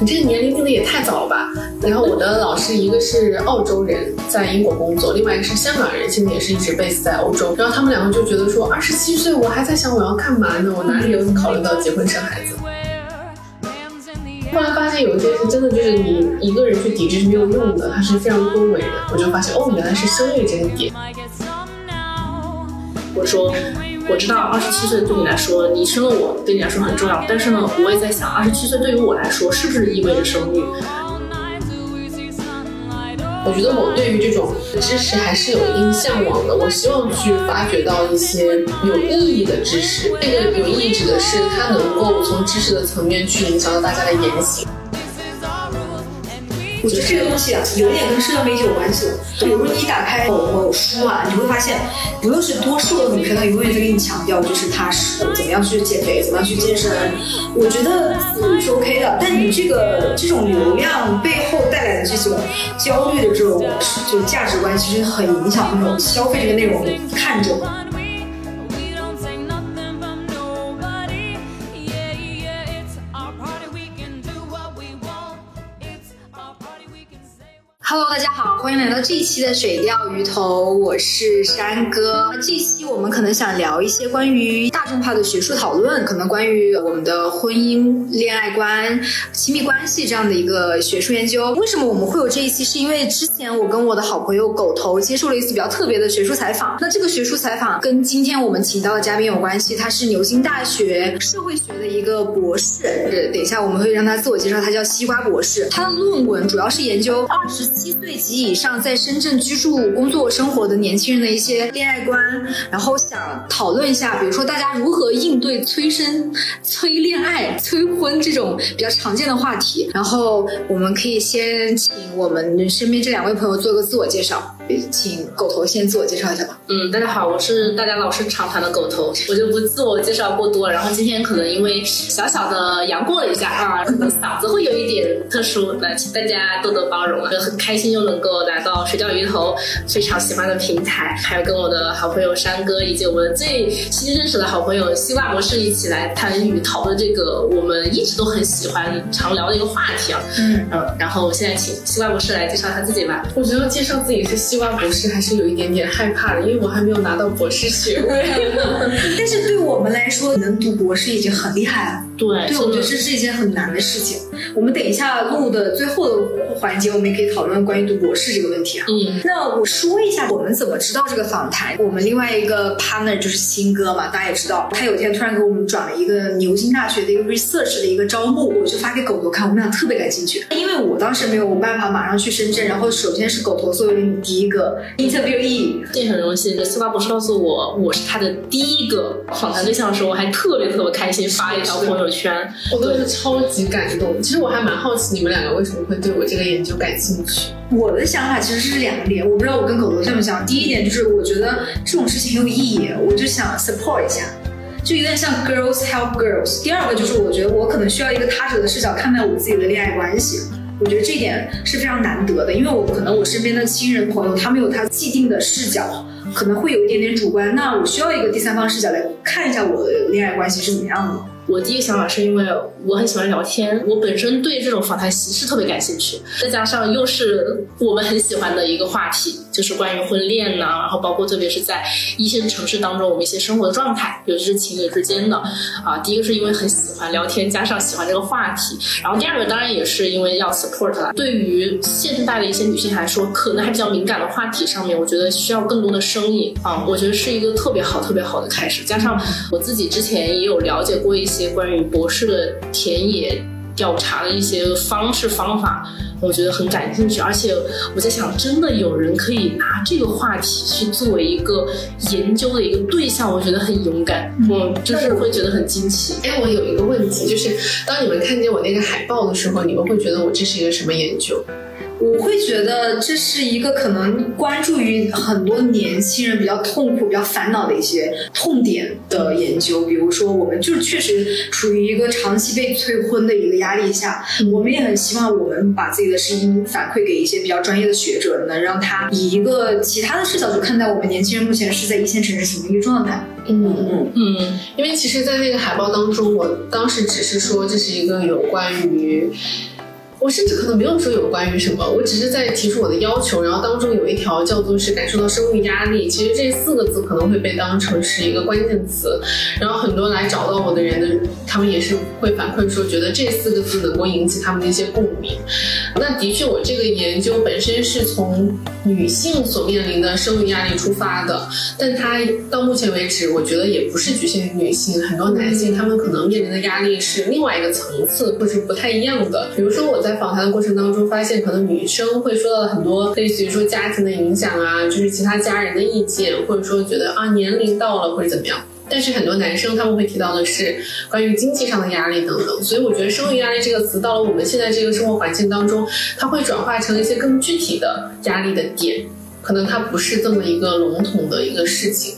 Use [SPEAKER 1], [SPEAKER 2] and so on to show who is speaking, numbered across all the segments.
[SPEAKER 1] 你这个年龄定的也太早了吧？然后我的老师一个是澳洲人，在英国工作，另外一个是香港人，现在也是一直 base 在欧洲。然后他们两个就觉得说，二十七岁我还在想我要干嘛呢？我哪里有考虑到结婚生孩子？后来发现有一件事真的就是你一个人去抵制是没有用的，它是非常多维的。我就发现哦，原来是生育这个点。
[SPEAKER 2] 我说，我知道二十七岁对你来说，你生了我对你来说很重要，但是呢，我也在想，二十七岁对于我来说是不是意味着生育？
[SPEAKER 1] 我觉得我对于这种知识还是有一定向往的。我希望去发掘到一些有意义的知识。这个有意义指的是它能够从知识的层面去影响到大家的言行。
[SPEAKER 3] 我觉得这个东西啊，有点跟社交媒体有关系。比如说你打开某某书啊，你会发现，不论是多瘦的女生，她永远在给你强调，就是她是怎么样去减肥，怎么样去健身。我觉得是 OK 的，但你这个这种流量背后带来的这种焦虑的这种就价值观，其实很影响那种消费这个内容的看重。Hello，大家好，欢迎来到这一期的水钓鱼头，我是山哥。这期我们可能想聊一些关于大众化的学术讨论，可能关于我们的婚姻、恋爱观、亲密关系这样的一个学术研究。为什么我们会有这一期？是因为之前我跟我的好朋友狗头接受了一次比较特别的学术采访。那这个学术采访跟今天我们请到的嘉宾有关系，他是牛津大学社会学的一个博士。等一下我们会让他自我介绍，他叫西瓜博士。他的论文主要是研究二十。七岁及以上在深圳居住、工作、生活的年轻人的一些恋爱观，然后想讨论一下，比如说大家如何应对催生、催恋爱、催婚这种比较常见的话题。然后我们可以先请我们身边这两位朋友做个自我介绍，请狗头先自我介绍一下吧。
[SPEAKER 2] 嗯，大家好，我是大家老生常谈的狗头，我就不自我介绍过多。然后今天可能因为小小的阳过了一下啊，可能嗓子会有一点特殊，那请大家多多包容啊，很开。心又能够来到水钓鱼头非常喜欢的平台，还有跟我的好朋友山哥以及我们最新认识的好朋友西瓜博士一起来参与讨论这个我们一直都很喜欢常聊的一个话题啊。嗯嗯，然后现在请西瓜博士来介绍他自己吧。
[SPEAKER 1] 我觉得介绍自己是西瓜博士还是有一点点害怕的，因为我还没有拿到博士学位。
[SPEAKER 3] 但是对我们来说，能读博士已经很厉害了。
[SPEAKER 2] 对，
[SPEAKER 3] 对，我觉得这是一件很难的事情。我们等一下录的最后的环节，我们也可以讨论。关于读博士这个问题啊，嗯，那我说一下我们怎么知道这个访谈。我们另外一个 partner 就是新哥嘛，大家也知道，他有一天突然给我们转了一个牛津大学的一个 research 的一个招募，我就发给狗头看，我们俩特别感兴趣。因为我当时没有办法马上去深圳，然后首先是狗头作为你第一个 interviewee，
[SPEAKER 2] 这很荣幸。西瓜博士告诉我我是他的第一个访谈对象的时候，我还特别特别开心，发了一条朋友圈，
[SPEAKER 1] 我都是超级感动。其实我还蛮好奇你们两个为什么会对我这个研究感兴趣。
[SPEAKER 3] 我的想法其实是两点，我不知道我跟狗狗像不像。第一点就是我觉得这种事情很有意义，我就想 support 一下，就有点像 girls help girls。第二个就是我觉得我可能需要一个他者的视角看待我自己的恋爱关系，我觉得这点是非常难得的，因为我可能我身边的亲人朋友他们有他既定的视角，可能会有一点点主观，那我需要一个第三方视角来看一下我的恋爱关系是怎么样的。
[SPEAKER 2] 我第一个想法是因为我很喜欢聊天，我本身对这种访谈形式特别感兴趣，再加上又是我们很喜欢的一个话题，就是关于婚恋呐，然后包括特别是在一线城市当中我们一些生活的状态，尤其是情侣之间的啊。第一个是因为很喜欢聊天，加上喜欢这个话题，然后第二个当然也是因为要 support 啦。对于现代的一些女性来说，可能还比较敏感的话题上面，我觉得需要更多的声音啊，我觉得是一个特别好、特别好的开始。加上我自己之前也有了解过一些。些关于博士的田野调查的一些方式方法，我觉得很感兴趣。而且我在想，真的有人可以拿这个话题去作为一个研究的一个对象，我觉得很勇敢。我就是会觉得很惊奇。
[SPEAKER 1] 哎，我有一个问题，就是当你们看见我那个海报的时候，你们会觉得我这是一个什么研究？
[SPEAKER 3] 我会觉得这是一个可能关注于很多年轻人比较痛苦、比较烦恼的一些痛点的研究。比如说，我们就是确实处于一个长期被催婚的一个压力下，我们也很希望我们把自己的声音反馈给一些比较专业的学者，能让他以一个其他的视角去看待我们年轻人目前是在一线城市什么一个状态。
[SPEAKER 1] 嗯嗯嗯，因为其实，在那个海报当中，我当时只是说这是一个有关于。我甚至可能没有说有关于什么，我只是在提出我的要求，然后当中有一条叫做是感受到生育压力，其实这四个字可能会被当成是一个关键词，然后很多来找到我的人的，他们也是会反馈说，觉得这四个字能够引起他们的一些共鸣。那的确，我这个研究本身是从女性所面临的生育压力出发的，但它到目前为止，我觉得也不是局限于女性，很多男性他们可能面临的压力是另外一个层次，或是不太一样的。比如说我在。在访谈的过程当中，发现可能女生会说到很多类似于说家庭的影响啊，就是其他家人的意见，或者说觉得啊年龄到了或者怎么样。但是很多男生他们会提到的是关于经济上的压力等等。所以我觉得生育压力这个词到了我们现在这个生活环境当中，它会转化成一些更具体的压力的点。可能它不是这么一个笼统的一个事情，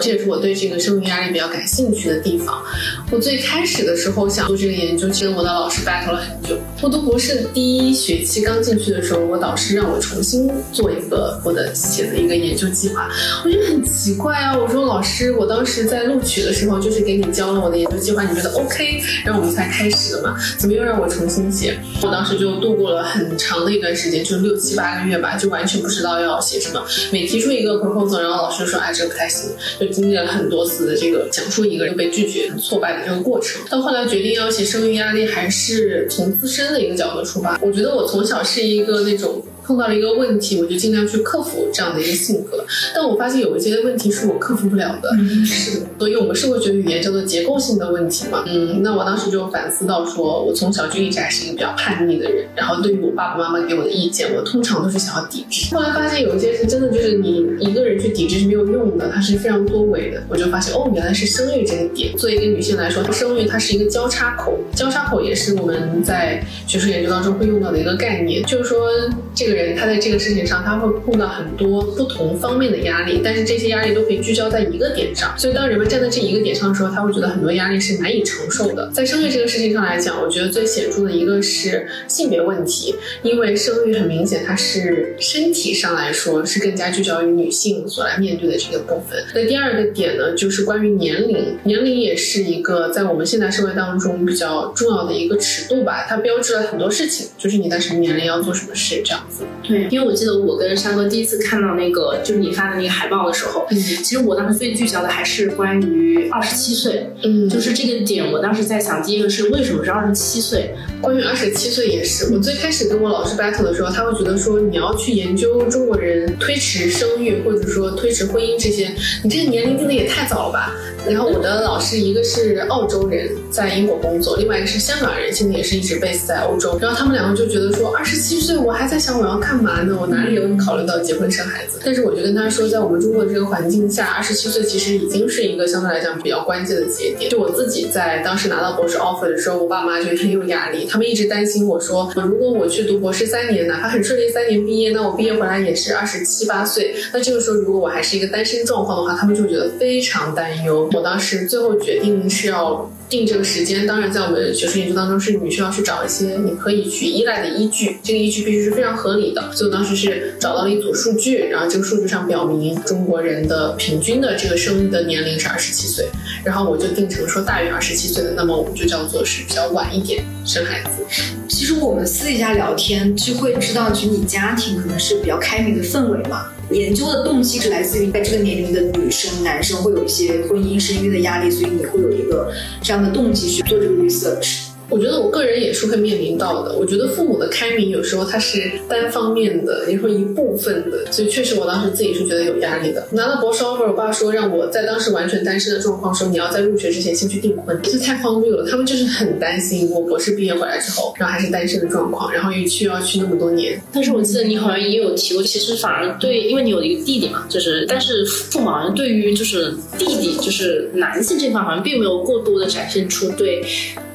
[SPEAKER 1] 这也是我对这个生育压力比较感兴趣的地方。我最开始的时候想做这个研究，其实我的老师 battle 了很久。我读博士第一学期刚进去的时候，我导师让我重新做一个我的写的一个研究计划，我觉得很奇怪啊。我说老师，我当时在录取的时候就是给你交了我的研究计划，你觉得 OK，然后我们才开始的嘛，怎么又让我重新写？我当时就度过了很长的一段时间，就六七八个月吧，就完全不知道要写。每提出一个 proposal，然后老师就说哎，这个不太行，就经历了很多次的这个讲述一个人被拒绝、很挫败的这个过程。到后来决定要写生育压力，还是从自身的一个角度出发。我觉得我从小是一个那种。碰到了一个问题，我就尽量去克服这样的一个性格。但我发现有一些问题是我克服不了的，是的。所以我们社会学语言叫做结构性的问题嘛。嗯，那我当时就反思到，说我从小就一直还是一个比较叛逆的人。然后对于我爸爸妈妈给我的意见，我通常都是想要抵制。后来发现有一些是真的，就是你一个人去抵制是没有用的，它是非常多维的。我就发现哦，原来是生育这个点。作为一个女性来说，生育它是一个交叉口，交叉口也是我们在学术研究当中会用到的一个概念，就是说这个。人他在这个事情上，他会碰到很多不同方面的压力，但是这些压力都可以聚焦在一个点上。所以当人们站在这一个点上的时候，他会觉得很多压力是难以承受的。在生育这个事情上来讲，我觉得最显著的一个是性别问题，因为生育很明显它是身体上来说是更加聚焦于女性所来面对的这个部分。那第二个点呢，就是关于年龄，年龄也是一个在我们现代社会当中比较重要的一个尺度吧，它标志了很多事情，就是你在什么年龄要做什么事这样子。
[SPEAKER 2] 对，因为我记得我跟山哥第一次看到那个就是你发的那个海报的时候，嗯，其实我当时最聚焦的还是关于二十七岁，嗯，就是这个点，我当时在想，第一个是为什么是二十七岁？
[SPEAKER 1] 关于二十七岁也是，我最开始跟我老师 battle 的时候，他会觉得说你要去研究中国人推迟生育或者说推迟婚姻这些，你这个年龄定的也太早了吧？然后我的老师一个是澳洲人，在英国工作，另外一个是香港人，现在也是一直 base 在欧洲。然后他们两个就觉得说，二十七岁我还在想我要干嘛呢？我哪里有考虑到结婚生孩子？但是我就跟他说，在我们中国这个环境下，二十七岁其实已经是一个相对来讲比较关键的节点。就我自己在当时拿到博士 offer 的时候，我爸妈就很有压力，他们一直担心我说，如果我去读博士三年，哪怕很顺利三年毕业，那我毕业回来也是二十七八岁。那这个时候如果我还是一个单身状况的话，他们就觉得非常担忧。我当时最后决定是要定这个时间，当然在我们学术研究当中，是你需要去找一些你可以去依赖的依据，这个依据必须是非常合理的。所以我当时是找到了一组数据，然后这个数据上表明中国人的平均的这个生育的年龄是二十七岁，然后我就定成说大于二十七岁的，那么我们就叫做是比较晚一点生孩子。
[SPEAKER 3] 其实我们私底下聊天就会知道，就你家庭可能是比较开明的氛围嘛。研究的动机是来自于在这个年龄的女生、男生会有一些婚姻生育的压力，所以你会有一个这样的动机去做这个 research。
[SPEAKER 1] 我觉得我个人也是会面临到的。我觉得父母的开明有时候它是单方面的，也会一部分的，所以确实我当时自己是觉得有压力的。拿到博士 offer，我爸说让我在当时完全单身的状况说你要在入学之前先去订婚，这太荒谬了。他们就是很担心我博士毕业回来之后，然后还是单身的状况，然后又去要去那么多年。
[SPEAKER 2] 但是我记得你好像也有提过，其实反而对，因为你有一个弟弟嘛，就是但是父母好像对于就是弟弟就是男性这块好像并没有过多的展现出对。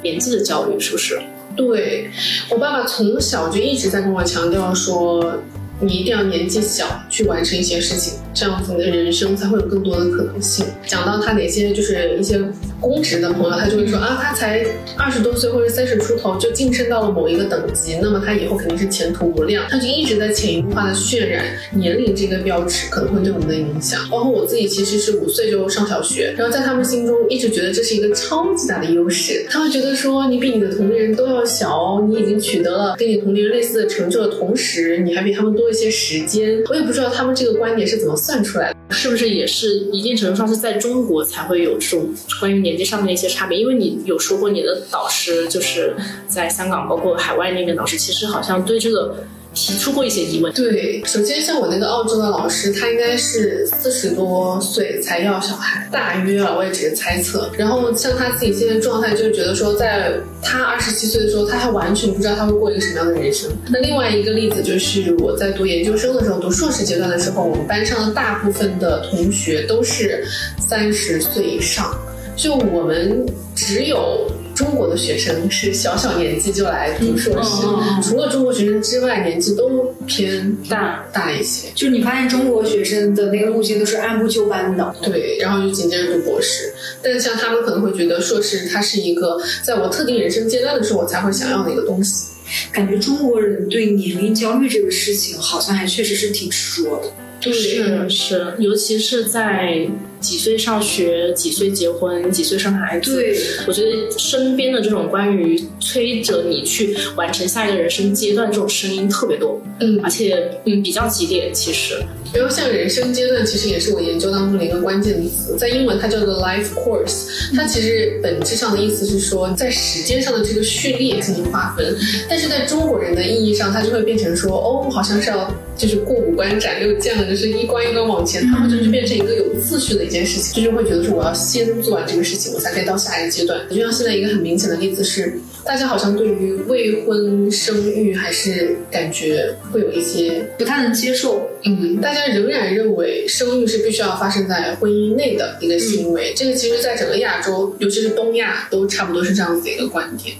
[SPEAKER 2] 年纪的焦虑是不是？
[SPEAKER 1] 对我爸爸从小就一直在跟我强调说，你一定要年纪小去完成一些事情，这样子你的人生才会有更多的可能性。讲到他哪些就是一些公职的朋友，他就会说啊，他才二十多岁或者三十出头就晋升到了某一个等级，那么他以后肯定是前途无量。他就一直在潜移默化的渲染年龄这个标尺可能会对我们的影响。包括我自己其实是五岁就上小学，然后在他们心中一直觉得这是一个超级大的优势。他会觉得说你比你的同龄人都要小，你已经取得了跟你同龄人类似的成就的同时，你还比他们多一些时间。我也不知道他们这个观点是怎么算出来。
[SPEAKER 2] 是不是也是一定程度上是在中国才会有这种关于年纪上面的一些差别？因为你有说过你的导师就是在香港，包括海外那边导师，其实好像对这个。提出过一些疑问。
[SPEAKER 1] 对，首先像我那个澳洲的老师，他应该是四十多岁才要小孩，大约啊，我也只是猜测。然后像他自己现在状态，就是觉得说，在他二十七岁的时候，他还完全不知道他会过一个什么样的人生。那另外一个例子就是我在读研究生的时候，读硕士阶段的时候，我们班上的大部分的同学都是三十岁以上，就我们只有。中国的学生是小小年纪就来读硕士，除了中国学生之外，年纪都偏大大一些。
[SPEAKER 3] 就是你发现中国学生的那个路径都是按部就班的，
[SPEAKER 1] 对，然后就紧接着读博士。但是像他们可能会觉得硕士它是一个在我特定人生阶段的时候我才会想要的一个东西。
[SPEAKER 3] 感觉中国人对年龄焦虑这个事情好像还确实是挺执着的。
[SPEAKER 2] 对，是是，尤其是在。几岁上学，几岁结婚，几岁生孩子。
[SPEAKER 3] 对，
[SPEAKER 2] 我觉得身边的这种关于催着你去完成下一个人生阶段这种声音特别多，
[SPEAKER 1] 嗯，
[SPEAKER 2] 而且嗯比较激烈。其实，
[SPEAKER 1] 然后像人生阶段，其实也是我研究当中的一个关键词，在英文它叫做 life course，它其实本质上的意思是说在时间上的这个序列进行划分，但是在中国人的意义上，它就会变成说，哦，好像是要就是过五关斩六将，就是一关一关往前，它会就是变成一个有次序的。一件事情，就是会觉得说我要先做完这个事情，我才可以到下一个阶段。就像现在一个很明显的例子是，大家好像对于未婚生育还是感觉会有一些
[SPEAKER 3] 不太能接受。
[SPEAKER 1] 嗯，大家仍然认为生育是必须要发生在婚姻内的一个行为。这个其实，在整个亚洲，尤其是东亚，都差不多是这样子的一个观点。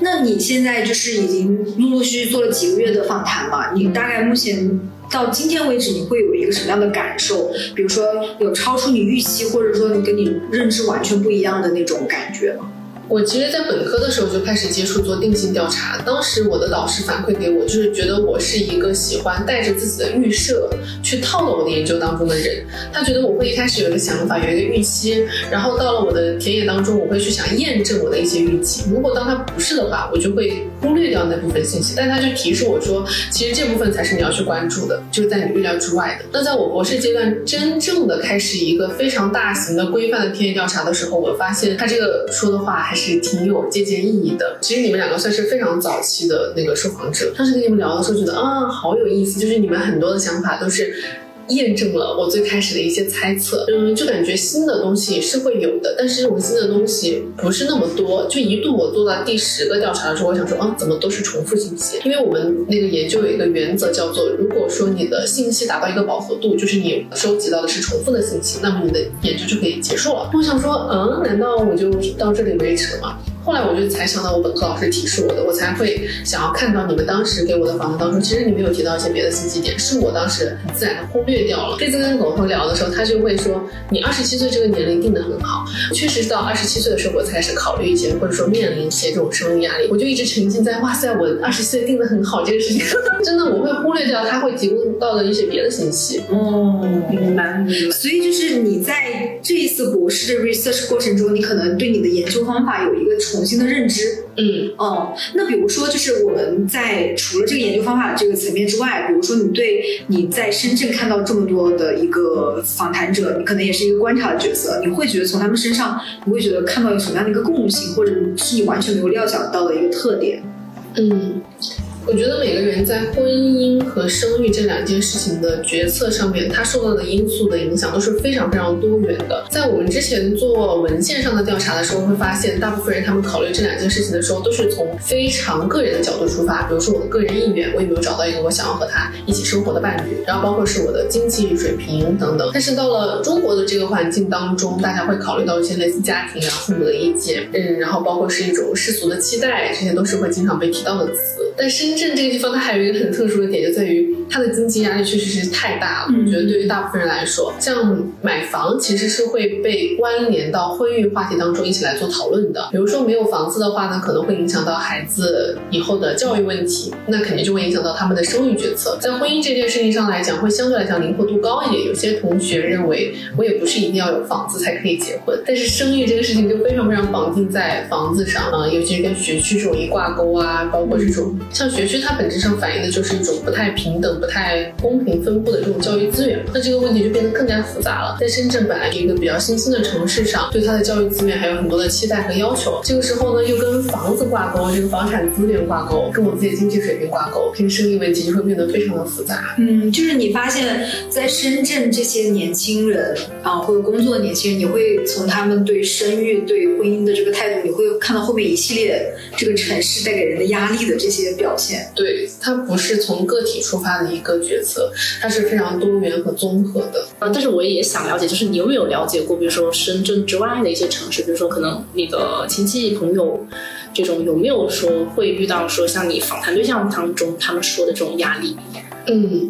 [SPEAKER 3] 那你现在就是已经陆陆续续做了几个月的访谈嘛？你大概目前？到今天为止，你会有一个什么样的感受？比如说，有超出你预期，或者说你跟你认知完全不一样的那种感觉吗？
[SPEAKER 1] 我其实，在本科的时候就开始接触做定性调查。当时我的老师反馈给我，就是觉得我是一个喜欢带着自己的预设去套到我的研究当中的人。他觉得我会一开始有一个想法，有一个预期，然后到了我的田野当中，我会去想验证我的一些预期。如果当他不是的话，我就会忽略掉那部分信息。但他就提示我说，其实这部分才是你要去关注的，就是在你预料之外的。那在我博士阶段，真正的开始一个非常大型的规范的田野调查的时候，我发现他这个说的话还。是挺有借鉴意义的。其实你们两个算是非常早期的那个受访者。当时跟你们聊的时候，觉得啊，好有意思。就是你们很多的想法都是。验证了我最开始的一些猜测，嗯，就感觉新的东西是会有的，但是这种新的东西不是那么多。就一度我做到第十个调查的时候，我想说，啊，怎么都是重复信息？因为我们那个研究有一个原则，叫做如果说你的信息达到一个饱和度，就是你收集到的是重复的信息，那么你的研究就可以结束了。我想说，嗯，难道我就到这里为止了吗？后来我就才想到，我本科老师提示我的，我才会想要看到你们当时给我的访谈当中，其实你们有提到一些别的信息点，是我当时很自然的忽略掉了。这次跟狗头聊的时候，他就会说，你二十七岁这个年龄定的很好，确实到二十七岁的时候我才开始考虑一些，或者说面临一些这种生育压力，我就一直沉浸在哇塞，我二十七岁定的很好这个事情，真的我会忽略掉他会提供到的一些别的信息。
[SPEAKER 3] 哦，明白。所以就是你在这一次博士的 research 过程中，你可能对你的研究方法有一个重。重新的认知，
[SPEAKER 1] 嗯
[SPEAKER 3] 哦，那比如说，就是我们在除了这个研究方法这个层面之外，比如说你对你在深圳看到这么多的一个访谈者，你可能也是一个观察的角色，你会觉得从他们身上，你会觉得看到有什么样的一个共性，或者是你完全没有料想到的一个特点？
[SPEAKER 1] 嗯。我觉得每个人在婚姻和生育这两件事情的决策上面，他受到的因素的影响都是非常非常多元的。在我们之前做文献上的调查的时候，会发现大部分人他们考虑这两件事情的时候，都是从非常个人的角度出发。比如说我的个人意愿，我有没有找到一个我想要和他一起生活的伴侣，然后包括是我的经济水平等等。但是到了中国的这个环境当中，大家会考虑到一些类似家庭啊、父母的意见，嗯，然后包括是一种世俗的期待，这些都是会经常被提到的词。但深圳这个地方，它还有一个很特殊的点，就在于它的经济压力确实是太大了。我觉得对于大部分人来说，像买房其实是会被关联到婚育话题当中一起来做讨论的。比如说没有房子的话呢，可能会影响到孩子以后的教育问题，那肯定就会影响到他们的生育决策。在婚姻这件事情上来讲，会相对来讲灵活度高一点。有些同学认为，我也不是一定要有房子才可以结婚，但是生育这个事情就非常非常绑定在房子上啊，尤其是跟学区这种一挂钩啊，包括这种像学区，它本质上反映的就是一种不太平等、不太公平分布的这种教育资源。那这个问题就变得更加复杂了。在深圳本来一个比较新兴的城市上，对它的教育资源还有很多的期待和要求。这个时候呢，又跟房子挂钩，这个房产资源挂钩，跟我自己经济水平挂钩，这个生育问题就会变得非常的复杂。
[SPEAKER 3] 嗯，就是你发现，在深圳这些年轻人啊，或者工作的年轻人，你会从他们对生育、对婚姻的这个态度，你会看到后面一系列这个城市带给人的压力的这些表现。
[SPEAKER 1] 对，它不是从个体出发的一个决策，它是非常多元和综合的。
[SPEAKER 2] 嗯，但是我也想了解，就是你有没有了解过，比如说深圳之外的一些城市，比如说可能你的亲戚朋友这种有没有说会遇到说像你访谈对象当中他们说的这种压力？
[SPEAKER 1] 嗯，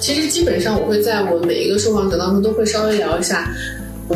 [SPEAKER 1] 其实基本上我会在我每一个受访者当中都会稍微聊一下。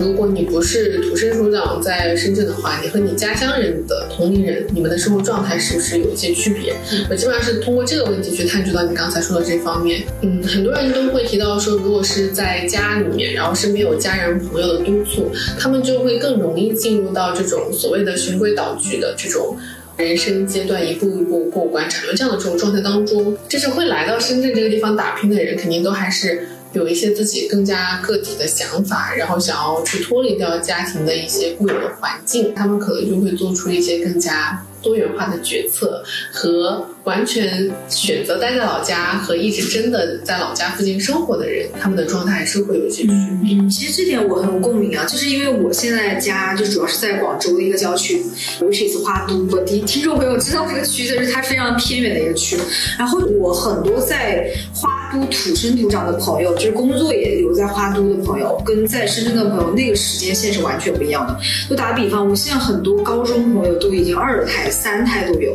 [SPEAKER 1] 如果你不是土生土长在深圳的话，你和你家乡人的同龄人，你们的生活状态是不是有一些区别？我基本上是通过这个问题去探究到你刚才说的这方面。嗯，很多人都会提到说，如果是在家里面，然后身边有家人朋友的督促，他们就会更容易进入到这种所谓的循规蹈矩的这种人生阶段，一步一步过关产生这样的这种状态当中。就是会来到深圳这个地方打拼的人，肯定都还是。有一些自己更加个体的想法，然后想要去脱离掉家庭的一些固有的环境，他们可能就会做出一些更加多元化的决策和。完全选择待在老家和一直真的在老家附近生活的人，他们的状态还是会有一些区别。
[SPEAKER 3] 嗯，其实这点我很有共鸣啊，就是因为我现在家就主要是在广州的一个郊区，which is 花都。我的听众朋友知道这个区，就是它非常偏远的一个区。然后我很多在花都土生土长的朋友，就是工作也留在花都的朋友，跟在深圳的朋友，那个时间线是完全不一样的。就打个比方，我现在很多高中朋友都已经二胎、三胎都有。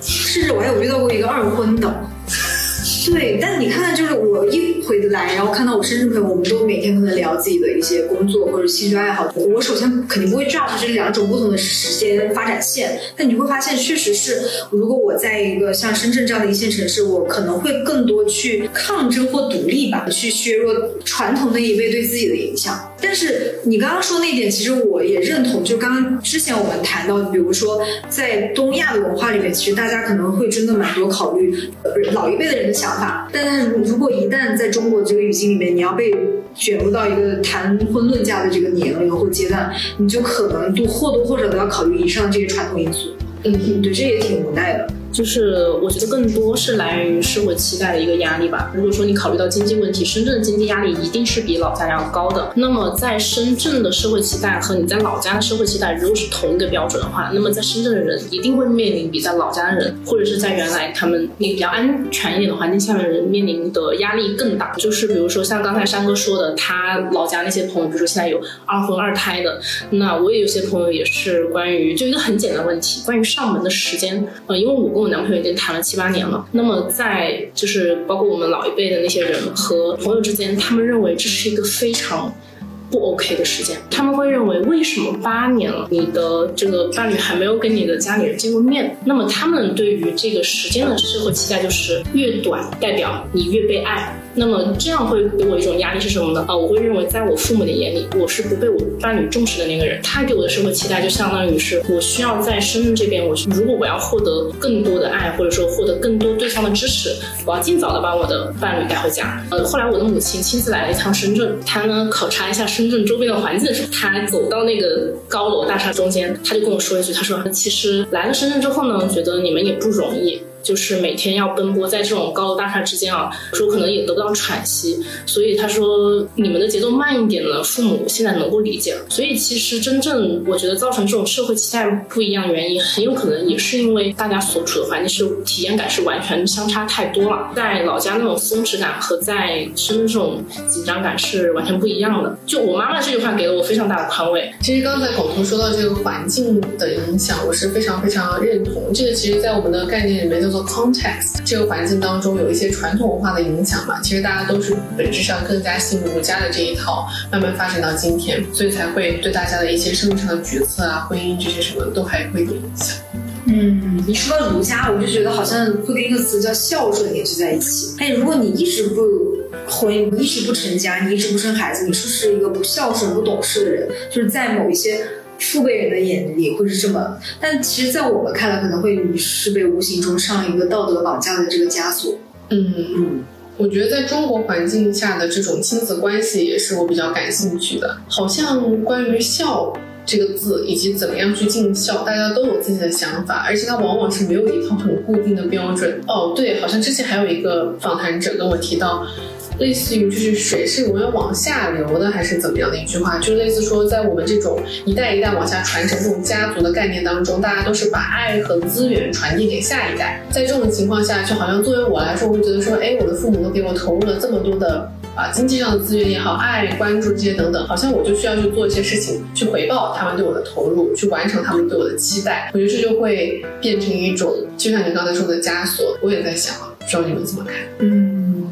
[SPEAKER 3] 甚至我还有遇到过一个二婚的。对，但你看，就是我一回来，然后看到我深圳朋友，我们都每天可能聊自己的一些工作或者兴趣爱好。我首先肯定不会 judge 这两种不同的时间发展线，但你会发现，确实是，如果我在一个像深圳这样的一线城市，我可能会更多去抗争或独立吧，去削弱传统那一辈对自己的影响。但是你刚刚说那点，其实我也认同，就刚刚之前我们谈到，比如说在东亚的文化里面，其实大家可能会真的蛮多考虑老一辈的人的想法。但是，如如果一旦在中国这个语境里面，你要被卷入到一个谈婚论嫁的这个年龄或阶段，你就可能都或多或少都要考虑以上这些传统因素。嗯，对，这也挺无奈的。
[SPEAKER 2] 就是我觉得更多是来源于社会期待的一个压力吧。如果说你考虑到经济问题，深圳的经济压力一定是比老家要高的。那么在深圳的社会期待和你在老家的社会期待如果是同一个标准的话，那么在深圳的人一定会面临比在老家的人，或者是在原来他们那个比较安全一点的环境下面的人面临的压力更大。就是比如说像刚才山哥说的，他老家那些朋友，比如说现在有二婚二胎的，那我也有些朋友也是关于就一个很简单的问题，关于上门的时间。呃，因为我。跟我男朋友已经谈了七八年了，那么在就是包括我们老一辈的那些人和朋友之间，他们认为这是一个非常不 OK 的时间。他们会认为，为什么八年了，你的这个伴侣还没有跟你的家里人见过面？那么他们对于这个时间的社会期待就是越短，代表你越被爱。那么这样会给我一种压力是什么呢？啊，我会认为在我父母的眼里，我是不被我伴侣重视的那个人。他给我的社会期待就相当于是我需要在深圳这边，我如果我要获得更多的爱，或者说获得更多对方的支持，我要尽早的把我的伴侣带回家。呃，后来我的母亲亲自来了一趟深圳，她呢考察一下深圳周边的环境的时候，她走到那个高楼大厦中间，她就跟我说一句，她说其实来了深圳之后呢，觉得你们也不容易。就是每天要奔波在这种高楼大厦之间啊，说可能也得不到喘息，所以他说你们的节奏慢一点呢，父母现在能够理解了。所以其实真正我觉得造成这种社会期待不一样的原因，很有可能也是因为大家所处的环境是体验感是完全相差太多了，在老家那种松弛感和在深圳这种紧张感是完全不一样的。就我妈妈这句话给了我非常大的宽慰。
[SPEAKER 1] 其实刚才狗头说到这个环境的影响，我是非常非常认同。这个其实在我们的概念里面叫做。做 context，这个环境当中有一些传统文化的影响嘛，其实大家都是本质上更加信儒家的这一套，慢慢发展到今天，所以才会对大家的一些生命上的决策啊、婚姻这些什么都还会有影响。
[SPEAKER 3] 嗯，你说到儒家，我就觉得好像会跟一个词叫孝顺联系在一起。哎，如果你一直不婚，你一直不成家，你一直不生孩子，你是不是一个不孝顺、不懂事的人？就是在某一些父辈人的眼里会是这么，但其实，在我们看来，可能会你是被无形中上了一个道德绑架的这个枷锁。
[SPEAKER 1] 嗯
[SPEAKER 3] 嗯，
[SPEAKER 1] 我觉得在中国环境下的这种亲子关系也是我比较感兴趣的。好像关于孝这个字以及怎么样去尽孝，大家都有自己的想法，而且它往往是没有一套很固定的标准。哦，对，好像之前还有一个访谈者跟我提到。类似于就是水是永远往下流的，还是怎么样的一句话？就类似说，在我们这种一代一代往下传承这种家族的概念当中，大家都是把爱和资源传递给下一代。在这种情况下，就好像作为我来说，我会觉得说，哎，我的父母都给我投入了这么多的啊经济上的资源也好，爱、关注这些等等，好像我就需要去做一些事情去回报他们对我的投入，去完成他们对我的期待。我觉得这就会变成一种，就像你刚才说的枷锁。我也在想，不知道你们怎么看？
[SPEAKER 3] 嗯。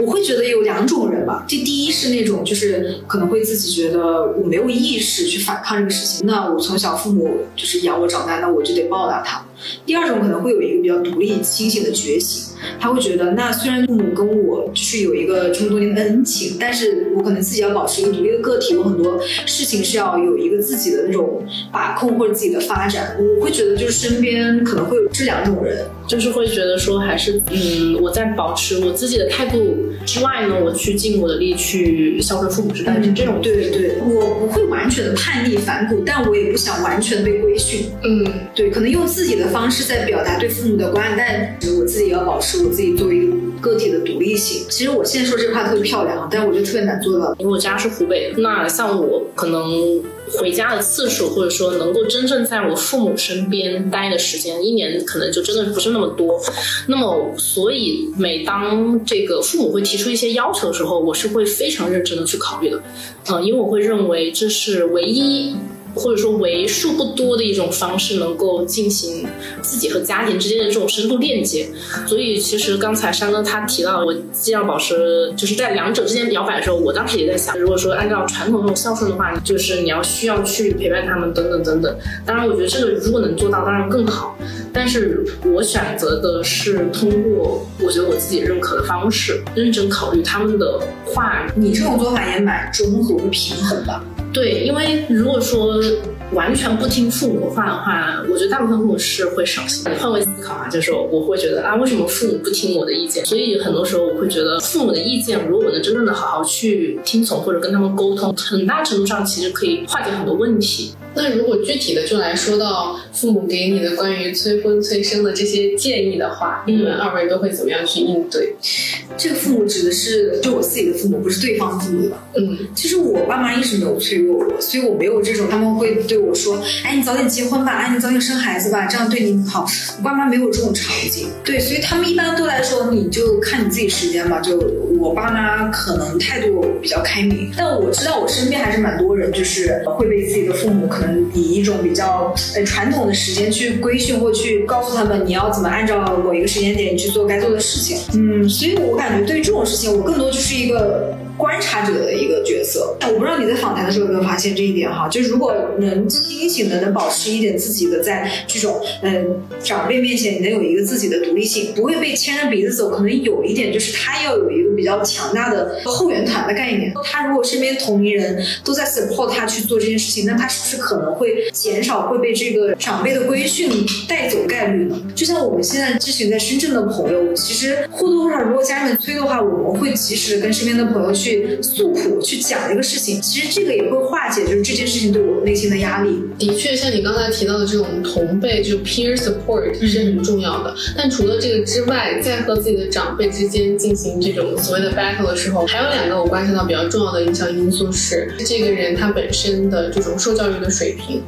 [SPEAKER 3] 我会觉得有两种人吧，就第一是那种就是可能会自己觉得我没有意识去反抗这个事情，那我从小父母就是养我长大，那我就得报答他。第二种可能会有一个比较独立清醒的觉醒，他会觉得，那虽然父母跟我就是有一个这么多年的恩情，但是我可能自己要保持一个独立的个体，有很多事情是要有一个自己的那种把控或者自己的发展。我会觉得就是身边可能会有这两种人，
[SPEAKER 2] 就是会觉得说还是嗯，我在保持我自己的态度之外呢，我去尽我的力去孝顺父母之类是这种。
[SPEAKER 3] 对对，我不会完全的叛逆反骨，但我也不想完全的被规训。
[SPEAKER 1] 嗯，
[SPEAKER 3] 对，可能用自己的。方式在表达对父母的关爱，但我自己也要保持是我自己作为一个个体的独立性。其实我现在说这话特别漂亮，但是我觉得特别难做到。
[SPEAKER 2] 因为我家是湖北，那像我可能回家的次数，或者说能够真正在我父母身边待的时间，一年可能就真的不是那么多。那么，所以每当这个父母会提出一些要求的时候，我是会非常认真的去考虑的。嗯，因为我会认为这是唯一。或者说为数不多的一种方式，能够进行自己和家庭之间的这种深度链接。所以，其实刚才山哥他提到，我既要保持就是在两者之间摇摆的时候，我当时也在想，如果说按照传统那种孝顺的话，就是你要需要去陪伴他们等等等等。当然，我觉得这个如果能做到，当然更好。但是我选择的是通过我觉得我自己认可的方式，认真考虑他们的话。
[SPEAKER 3] 你这种做法也蛮中和平衡的。
[SPEAKER 2] 对，因为如果说完全不听父母的话的话，我觉得大部分父母是会伤心。换位思考啊，就是我会觉得啊，为什么父母不听我的意见？所以很多时候我会觉得，父母的意见，如果我能真正的好好去听从或者跟他们沟通，很大程度上其实可以化解很多问题。
[SPEAKER 1] 那如果具体的就来说到父母给你的关于催婚催生的这些建议的话，你们二位都会怎么样去应对？
[SPEAKER 3] 这个父母指的是就我自己的父母，不是对方的父母吧？
[SPEAKER 1] 嗯，
[SPEAKER 3] 其实我爸妈一直没有催过我，所以我没有这种他们会对我说：“哎，你早点结婚吧，哎，你早点生孩子吧，这样对你好。”我爸妈没有这种场景，对，所以他们一般都来说，你就看你自己时间吧。就我爸妈可能态度比较开明，但我知道我身边还是蛮多人，就是会被自己的父母可能以一种比较呃传统的时间去规训或去告诉他们你要怎么按照某一个时间点去做该做的事情。嗯，所以我感觉对于这种事情，我更多就是一个。观察者的一个角色，我不知道你在访谈的时候有没有发现这一点哈，就如果能清醒的能保持一点自己的在这种嗯长辈面前，你能有一个自己的独立性，不会被牵着鼻子走，可能有一点就是他要有一个比较强大的后援团的概念。他如果身边同龄人都在 support 他去做这件事情，那他是不是可能会减少会被这个长辈的规训带走概率呢？就像我们现在咨询在深圳的朋友，其实或多或少如果家里面催的话，我们会及时跟身边的朋友去。去诉苦，去讲这个事情，其实这个也会化解，就是这件事情对我内心的压力。
[SPEAKER 1] 的确，像你刚才提到的这种同辈，就 peer support 是很重要的。但除了这个之外，在和自己的长辈之间进行这种所谓的 battle 的时候，还有两个我观察到比较重要的影响因素是，这个人他本身的这种受教育的水平。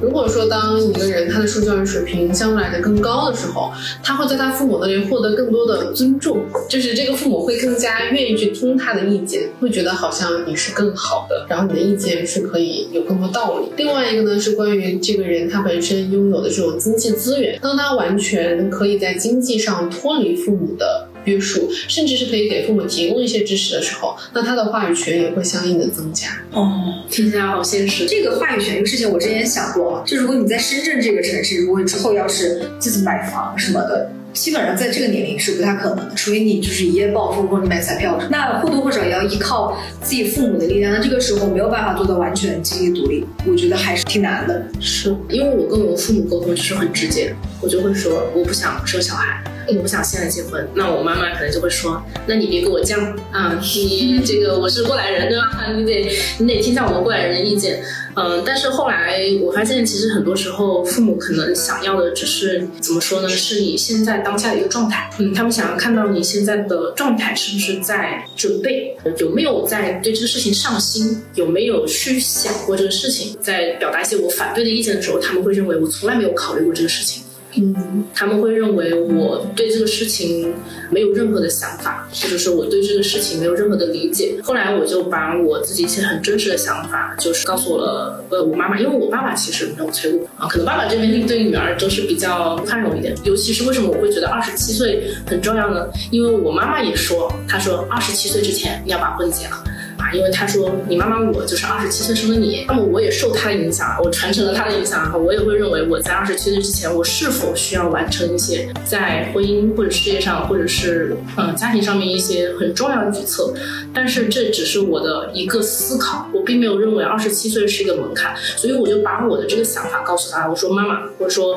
[SPEAKER 1] 如果说当一个人他的受教育水平相对来的更高的时候，他会在他父母那里获得更多的尊重，就是这个父母会更加愿意去听他的意见。会觉得好像你是更好的，然后你的意见是可以有更多道理。另外一个呢是关于这个人他本身拥有的这种经济资源，当他完全可以在经济上脱离父母的。约束，甚至是可以给父母提供一些支持的时候，那他的话语权也会相应的增加。
[SPEAKER 2] 哦，听起来好现实。
[SPEAKER 3] 这个话语权这个事情，我之前想过，就如果你在深圳这个城市，如果你之后要是自己买房什么的，基本上在这个年龄是不太可能的，除非你就是一夜暴富或者你买彩票，那或多或少也要依靠自己父母的力量。那这个时候没有办法做到完全经济独立，我觉得还是挺难的。
[SPEAKER 2] 是因为我跟我父母沟通就是很直接，我就会说我不想生小孩。我不想现在结婚，那我妈妈可能就会说，那你别给我犟啊，你这个我是过来人 对吧？你得你得听下我们过来人的意见。嗯，但是后来我发现，其实很多时候父母可能想要的只是怎么说呢？是你现在当下的一个状态。嗯，他们想要看到你现在的状态是不是在准备，有没有在对这个事情上心，有没有去想过这个事情。在表达一些我反对的意见的时候，他们会认为我从来没有考虑过这个事情。嗯，他们会认为我对这个事情没有任何的想法，或者说我对这个事情没有任何的理解。后来我就把我自己一些很真实的想法，就是告诉了呃我妈妈，因为我爸爸其实没有催我啊，可能爸爸这边对女儿都是比较宽容一点。尤其是为什么我会觉得二十七岁很重要呢？因为我妈妈也说，她说二十七岁之前要把婚结了。因为他说你妈妈我就是二十七岁生的你，那么我也受他的影响，我传承了他的影响，然后我也会认为我在二十七岁之前，我是否需要完成一些在婚姻或者事业上，或者是嗯家庭上面一些很重要的举措，但是这只是我的一个思考，我并没有认为二十七岁是一个门槛，所以我就把我的这个想法告诉他，我说妈妈，我说。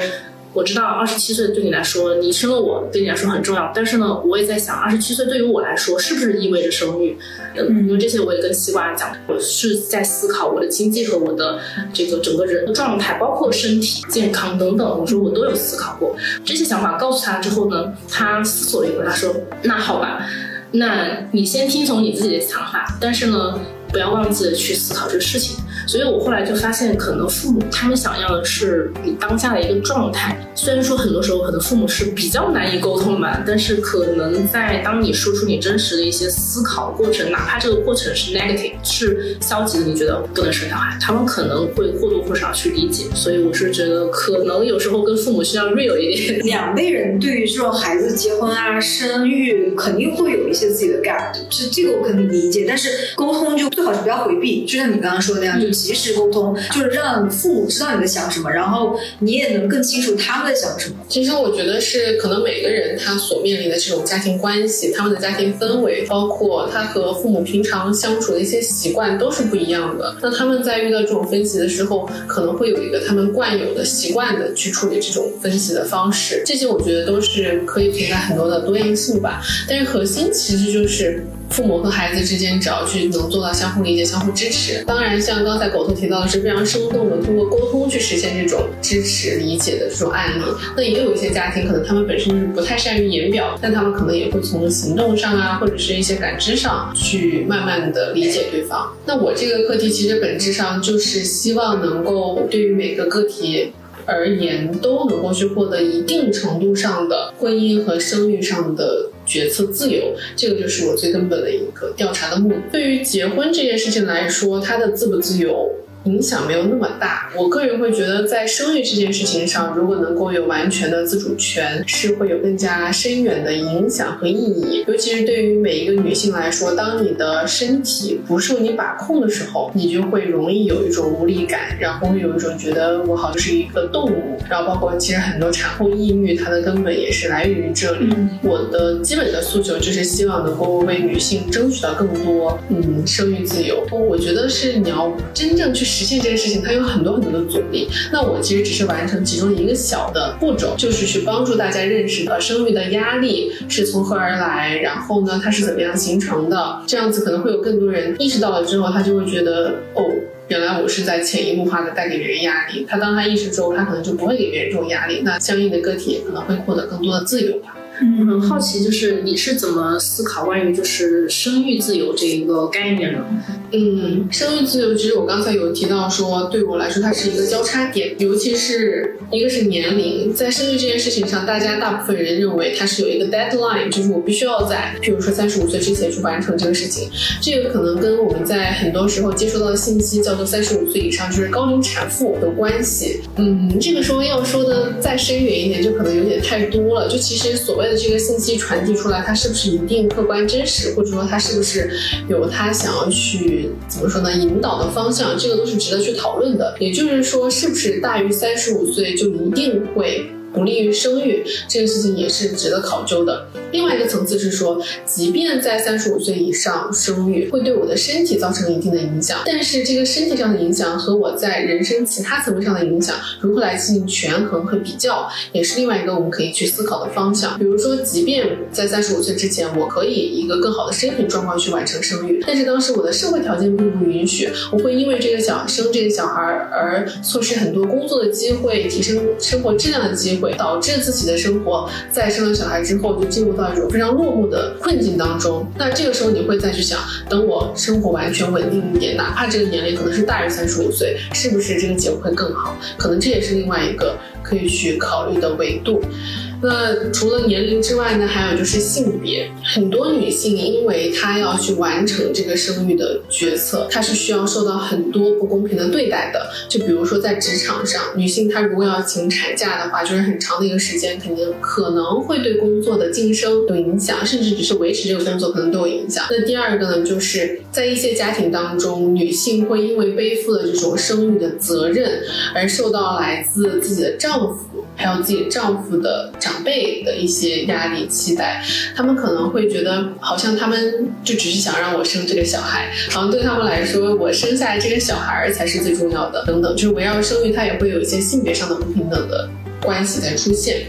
[SPEAKER 2] 我知道二十七岁对你来说，你生了我对你来说很重要。但是呢，我也在想，二十七岁对于我来说，是不是意味着生育？嗯，因为这些我也跟西瓜讲，我是在思考我的经济和我的这个整个人的状态，包括身体健康等等。我说我都有思考过这些想法，告诉他之后呢，他思索了一会儿，他说：“那好吧，那你先听从你自己的想法，但是呢，不要忘记了去思考这个事情。”所以我后来就发现，可能父母他们想要的是你当下的一个状态。虽然说很多时候可能父母是比较难以沟通吧，但是可能在当你说出你真实的一些思考过程，哪怕这个过程是 negative 是消极的，你觉得不能生小孩，他们可能会或多或少去理解。所以我是觉得，可能有时候跟父母需要 real 一点。
[SPEAKER 3] 两辈人对于这种孩子结婚啊、生育，肯定会有一些自己的 gap，这这个我肯定理解。但是沟通就最好是不要回避，就像你刚刚说的那样，就。及时沟通，就是让父母知道你在想什么，然后你也能更清楚他们在想什么。
[SPEAKER 1] 其实我觉得是，可能每个人他所面临的这种家庭关系，他们的家庭氛围，包括他和父母平常相处的一些习惯，都是不一样的。那他们在遇到这种分歧的时候，可能会有一个他们惯有的习惯的去处理这种分歧的方式。这些我觉得都是可以存在很多的多样性吧。但是核心其实就是。父母和孩子之间，只要去能做到相互理解、相互支持。当然，像刚才狗头提到的是非常生动的，通过沟通去实现这种支持、理解的这种案例。那也有一些家庭，可能他们本身是不太善于言表，但他们可能也会从行动上啊，或者是一些感知上去慢慢的理解对方。那我这个课题其实本质上就是希望能够对于每个个体。而言都能够去获得一定程度上的婚姻和生育上的决策自由，这个就是我最根本的一个调查的目的。对于结婚这件事情来说，它的自不自由？影响没有那么大。我个人会觉得，在生育这件事情上，如果能够有完全的自主权，是会有更加深远的影响和意义。尤其是对于每一个女性来说，当你的身体不受你把控的时候，你就会容易有一种无力感，然后会有一种觉得我好像是一个动物。然后包括其实很多产后抑郁，它的根本也是来源于这里。我的基本的诉求就是希望能够为女性争取到更多嗯生育自由。我觉得是你要真正去。实现这件事情，它有很多很多的阻力。那我其实只是完成其中一个小的步骤，就是去帮助大家认识到生育的压力是从何而来，然后呢，它是怎么样形成的。这样子可能会有更多人意识到了之后，他就会觉得，哦，原来我是在潜移默化的带给别人压力。他当他意识之后，他可能就不会给别人这种压力。那相应的个体也可能会获得更多的自由吧。
[SPEAKER 2] 我很好奇，就是你是怎么思考关于就是生育自由这一个概念呢？
[SPEAKER 1] 嗯，生育自由其实我刚才有提到说，对我来说它是一个交叉点，尤其是一个是年龄，在生育这件事情上，大家大部分人认为它是有一个 deadline，就是我必须要在，譬如说三十五岁之前去完成这个事情。这个可能跟我们在很多时候接收到的信息叫做三十五岁以上就是高龄产妇有关系。嗯，这个时候要说的再深远一点，就可能有点太多了。就其实所谓的这个信息传递出来，它是不是一定客观真实，或者说它是不是有他想要去怎么说呢？引导的方向，这个都是值得去讨论的。也就是说，是不是大于三十五岁就一定会？不利于生育这个事情也是值得考究的。另外一个层次是说，即便在三十五岁以上生育，会对我的身体造成一定的影响，但是这个身体上的影响和我在人生其他层面上的影响，如何来进行权衡和比较，也是另外一个我们可以去思考的方向。比如说，即便在三十五岁之前，我可以一个更好的身体状况去完成生育，但是当时我的社会条件并不允许，我会因为这个小生这个小孩而错失很多工作的机会，提升生活质量的机会。会导致自己的生活在生了小孩之后就进入到一种非常落寞的困境当中。那这个时候你会再去想，等我生活完全稳定一点，哪怕这个年龄可能是大于三十五岁，是不是这个结果会更好？可能这也是另外一个可以去考虑的维度。那除了年龄之外呢，还有就是性别。很多女性因为她要去完成这个生育的决策，她是需要受到很多不公平的对待的。就比如说在职场上，女性她如果要请产假的话，就是很长的一个时间，肯定可能会对工作的晋升有影响，甚至只是维持这个工作可能都有影响。那第二个呢，就是在一些家庭当中，女性会因为背负了这种生育的责任，而受到来自自己的丈丈夫还有自己丈夫的长。辈的一些压力期待，他们可能会觉得，好像他们就只是想让我生这个小孩，好像对他们来说，我生下来这个小孩才是最重要的，等等，就是围绕生育，它也会有一些性别上的不平等的关系在出现。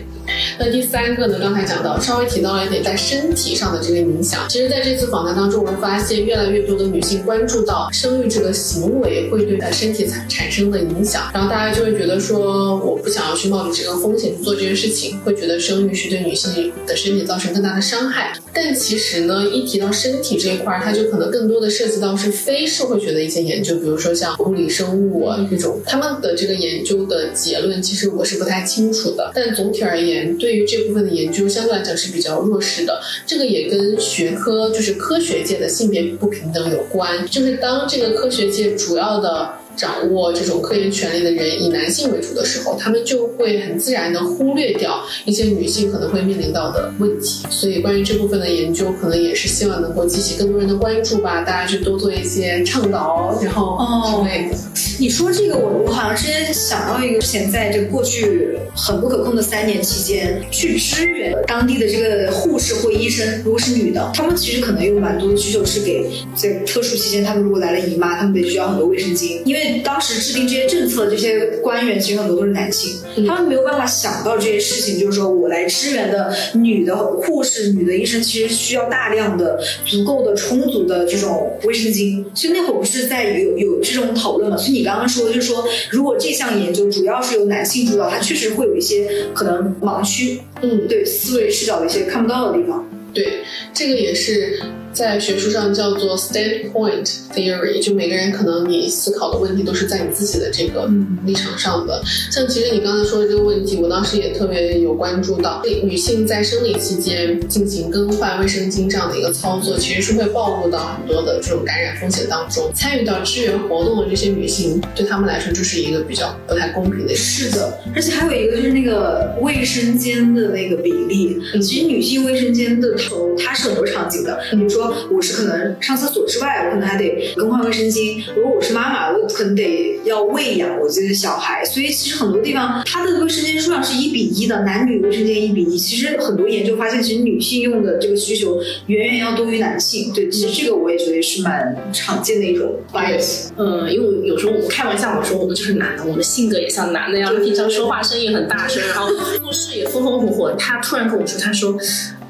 [SPEAKER 1] 那第三个呢？刚才讲到，稍微提到了一点在身体上的这个影响。其实，在这次访谈当中，我们发现越来越多的女性关注到生育这个行为会对她身体产产生的影响，然后大家就会觉得说，我不想要去冒着这个风险去做这件事情，会觉得生育是对女性的身体造成更大的伤害。但其实呢，一提到身体这一块，它就可能更多的涉及到是非社会学的一些研究，比如说像物理生物啊这种，他们的这个研究的结论，其实我是不太清楚的。但总体而言。对于这部分的研究，相对来讲是比较弱势的。这个也跟学科，就是科学界的性别不平等有关。就是当这个科学界主要的。掌握这种科研权利的人以男性为主的时候，他们就会很自然的忽略掉一些女性可能会面临到的问题。所以，关于这部分的研究，可能也是希望能够激起更多人的关注吧。大家去多做一些倡导，然后之类的。
[SPEAKER 3] 你说这个，我我好像之前想到一个，之前在这个过去很不可控的三年期间，去支援当地的这个护士或医生，如果是女的，她们其实可能有蛮多的需求是给在特殊期间，她们如果来了姨妈，她们得需要很多卫生巾，因为。当时制定这些政策的这些官员，其实很多都是男性，他们没有办法想到这些事情。就是说我来支援的女的护士、女的医生，其实需要大量的、足够的、充足的这种卫生巾。所以那会儿不是在有 有这种讨论嘛？所以你刚刚说，就是说，如果这项研究主要是由男性主导，它确实会有一些可能盲区。嗯，对，思维视角的一些看不到的地方。
[SPEAKER 1] 对，这个也是。在学术上叫做 standpoint theory，就每个人可能你思考的问题都是在你自己的这个立场上的。像其实你刚才说的这个问题，我当时也特别有关注到，女性在生理期间进行更换卫生巾这样的一个操作，其实是会暴露到很多的这种感染风险当中。参与到支援活动的这些女性，对她们来说就是一个比较不太公平的。
[SPEAKER 3] 是的，而且还有一个就是那个卫生间的那个比例，其实女性卫生间的头它是很多场景的，比如说。我是可能上厕所之外，我可能还得更换卫生巾。如果我是妈妈，我可能得要喂养我自己的小孩。所以其实很多地方它的卫生间数量是一比一的，男女卫生间一比一。其实很多研究发现，其实女性用的这个需求远远要多于男性。对，其实这个我也觉得是蛮常见的一种 bias。
[SPEAKER 2] 嗯，因为有时候我开玩笑我说我们就是男的，我们性格也像男的一样，平常说话声音很大声，然后做事也风风火火。他突然跟我说，他说。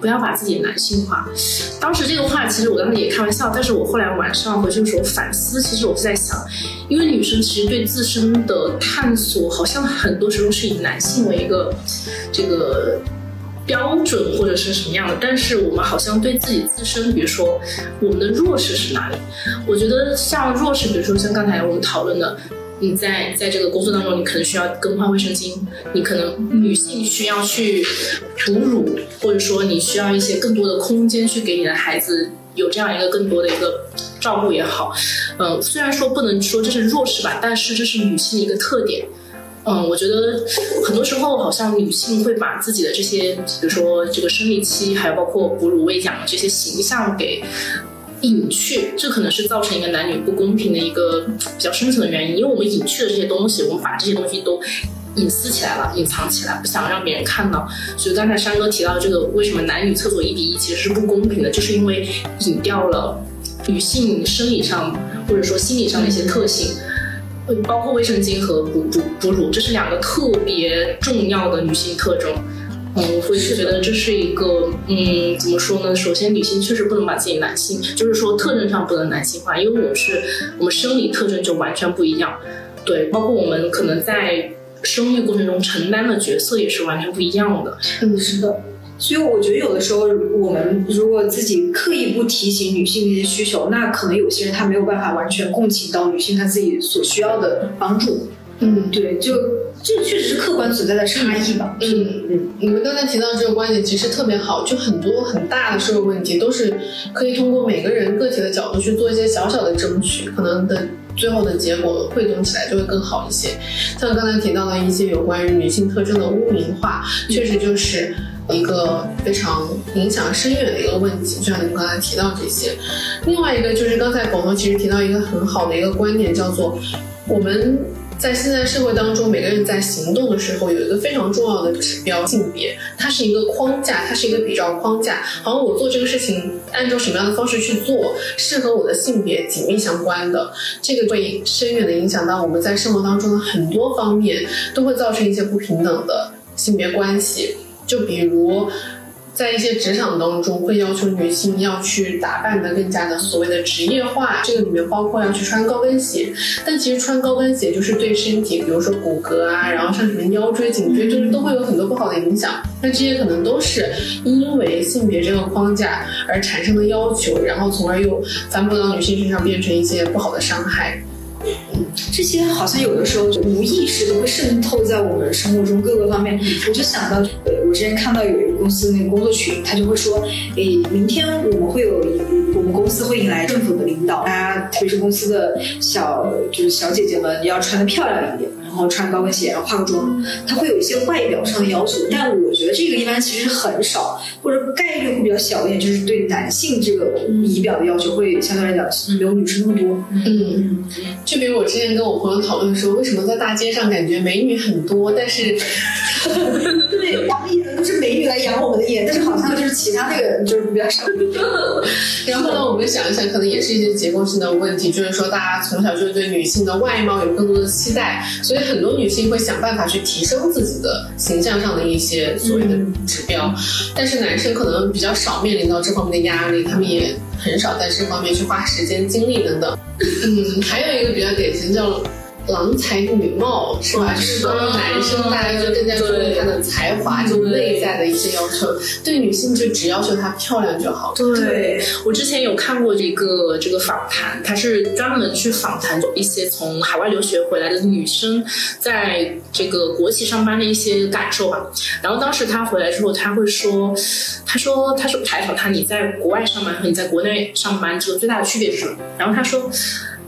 [SPEAKER 2] 不要把自己男性化。当时这个话其实我当时也开玩笑，但是我后来晚上回去的时候反思，其实我是在想，因为女生其实对自身的探索，好像很多时候是以男性为一个这个标准或者是什么样的，但是我们好像对自己自身，比如说我们的弱势是哪里？我觉得像弱势，比如说像刚才我们讨论的，你在在这个工作当中，你可能需要更换卫生巾，你可能女性需要去哺乳，或者说你需要一些更多的空间去给你的孩子有这样一个更多的一个照顾也好，嗯，虽然说不能说这是弱势吧，但是这是女性一个特点。嗯，我觉得很多时候好像女性会把自己的这些，比如说这个生理期，还有包括哺乳喂养这些形象给隐去，这可能是造成一个男女不公平的一个比较深层的原因。因为我们隐去的这些东西，我们把这些东西都隐私起来了，隐藏起来，不想让别人看到。所以刚才山哥提到这个，为什么男女厕所一比一其实是不公平的，就是因为隐掉了女性生理上或者说心理上的一些特性。包括卫生巾和哺哺哺乳，这是两个特别重要的女性特征。嗯，我会觉得这是一个，嗯，怎么说呢？首先，女性确实不能把自己男性，就是说特征上不能男性化，因为我们是，我们生理特征就完全不一样。对，包括我们可能在生育过程中承担的角色也是完全不一样的。
[SPEAKER 3] 嗯，是的。所以我觉得有的时候，我们如果自己刻意不提醒女性的一些需求，那可能有些人他没有办法完全共情到女性她自己所需要的帮助。嗯，对，就这确实是客观存在的差异吧。
[SPEAKER 1] 嗯嗯，你们刚才提到这个观点其实特别好，就很多很大的社会问题都是可以通过每个人个体的角度去做一些小小的争取，可能的最后的结果汇总起来就会更好一些。像刚才提到的一些有关于女性特征的污名化，确实就是。一个非常影响深远的一个问题，就像你们刚才提到这些。另外一个就是刚才广东其实提到一个很好的一个观点，叫做我们在现在社会当中，每个人在行动的时候有一个非常重要的指标，性别，它是一个框架，它是一个比较框架。好像我做这个事情，按照什么样的方式去做，是和我的性别紧密相关的。这个会深远的影响到我们在生活当中的很多方面，都会造成一些不平等的性别关系。就比如，在一些职场当中，会要求女性要去打扮的更加的所谓的职业化，这个里面包括要去穿高跟鞋。但其实穿高跟鞋就是对身体，比如说骨骼啊，然后像什么腰椎、颈椎，就是都会有很多不好的影响。那这些可能都是因为性别这个框架而产生的要求，然后从而又反哺到女性身上，变成一些不好的伤害。
[SPEAKER 3] 这些好像有的时候就无意识的会渗透在我们生活中各个方面。我就想到，呃，我之前看到有一个公司那个工作群，他就会说，诶，明天我们会有我们公司会迎来政府的领导，大家特别是公司的小就是小姐姐们要穿的漂亮一点。然后穿高跟鞋，然后化个妆，他会有一些外表上的要求，但我觉得这个一般其实很少，或者概率会比较小一点，就是对男性这个仪表的要求会相对来讲没有女生那么多。
[SPEAKER 1] 嗯，就比如我之前跟我朋友讨论说，为什么在大街上感觉美女很多，但是。
[SPEAKER 3] 对，我们以为都是美女来养我们的眼，但是好像就是其他那个就是比较少。
[SPEAKER 1] 然后呢，我们想一想，可能也是一些结构性的问题，就是说大家从小就对女性的外貌有更多的期待，所以很多女性会想办法去提升自己的形象上的一些所谓的指标，但是男生可能比较少面临到这方面的压力，他们也很少在这方面去花时间精力等等。嗯，还有一个比较典型叫。郎才女貌是吧？就是说男生大家就更加注重他的才华，就内在的一些要求。对女性就只要求她漂亮就好。
[SPEAKER 2] 对我之前有看过这个这个访谈，他是专门去访谈一些从海外留学回来的女生在这个国企上班的一些感受吧。然后当时她回来之后，他会说，他说他说采访他你在国外上班和你在国内上班这个最大的区别是什么？然后他说。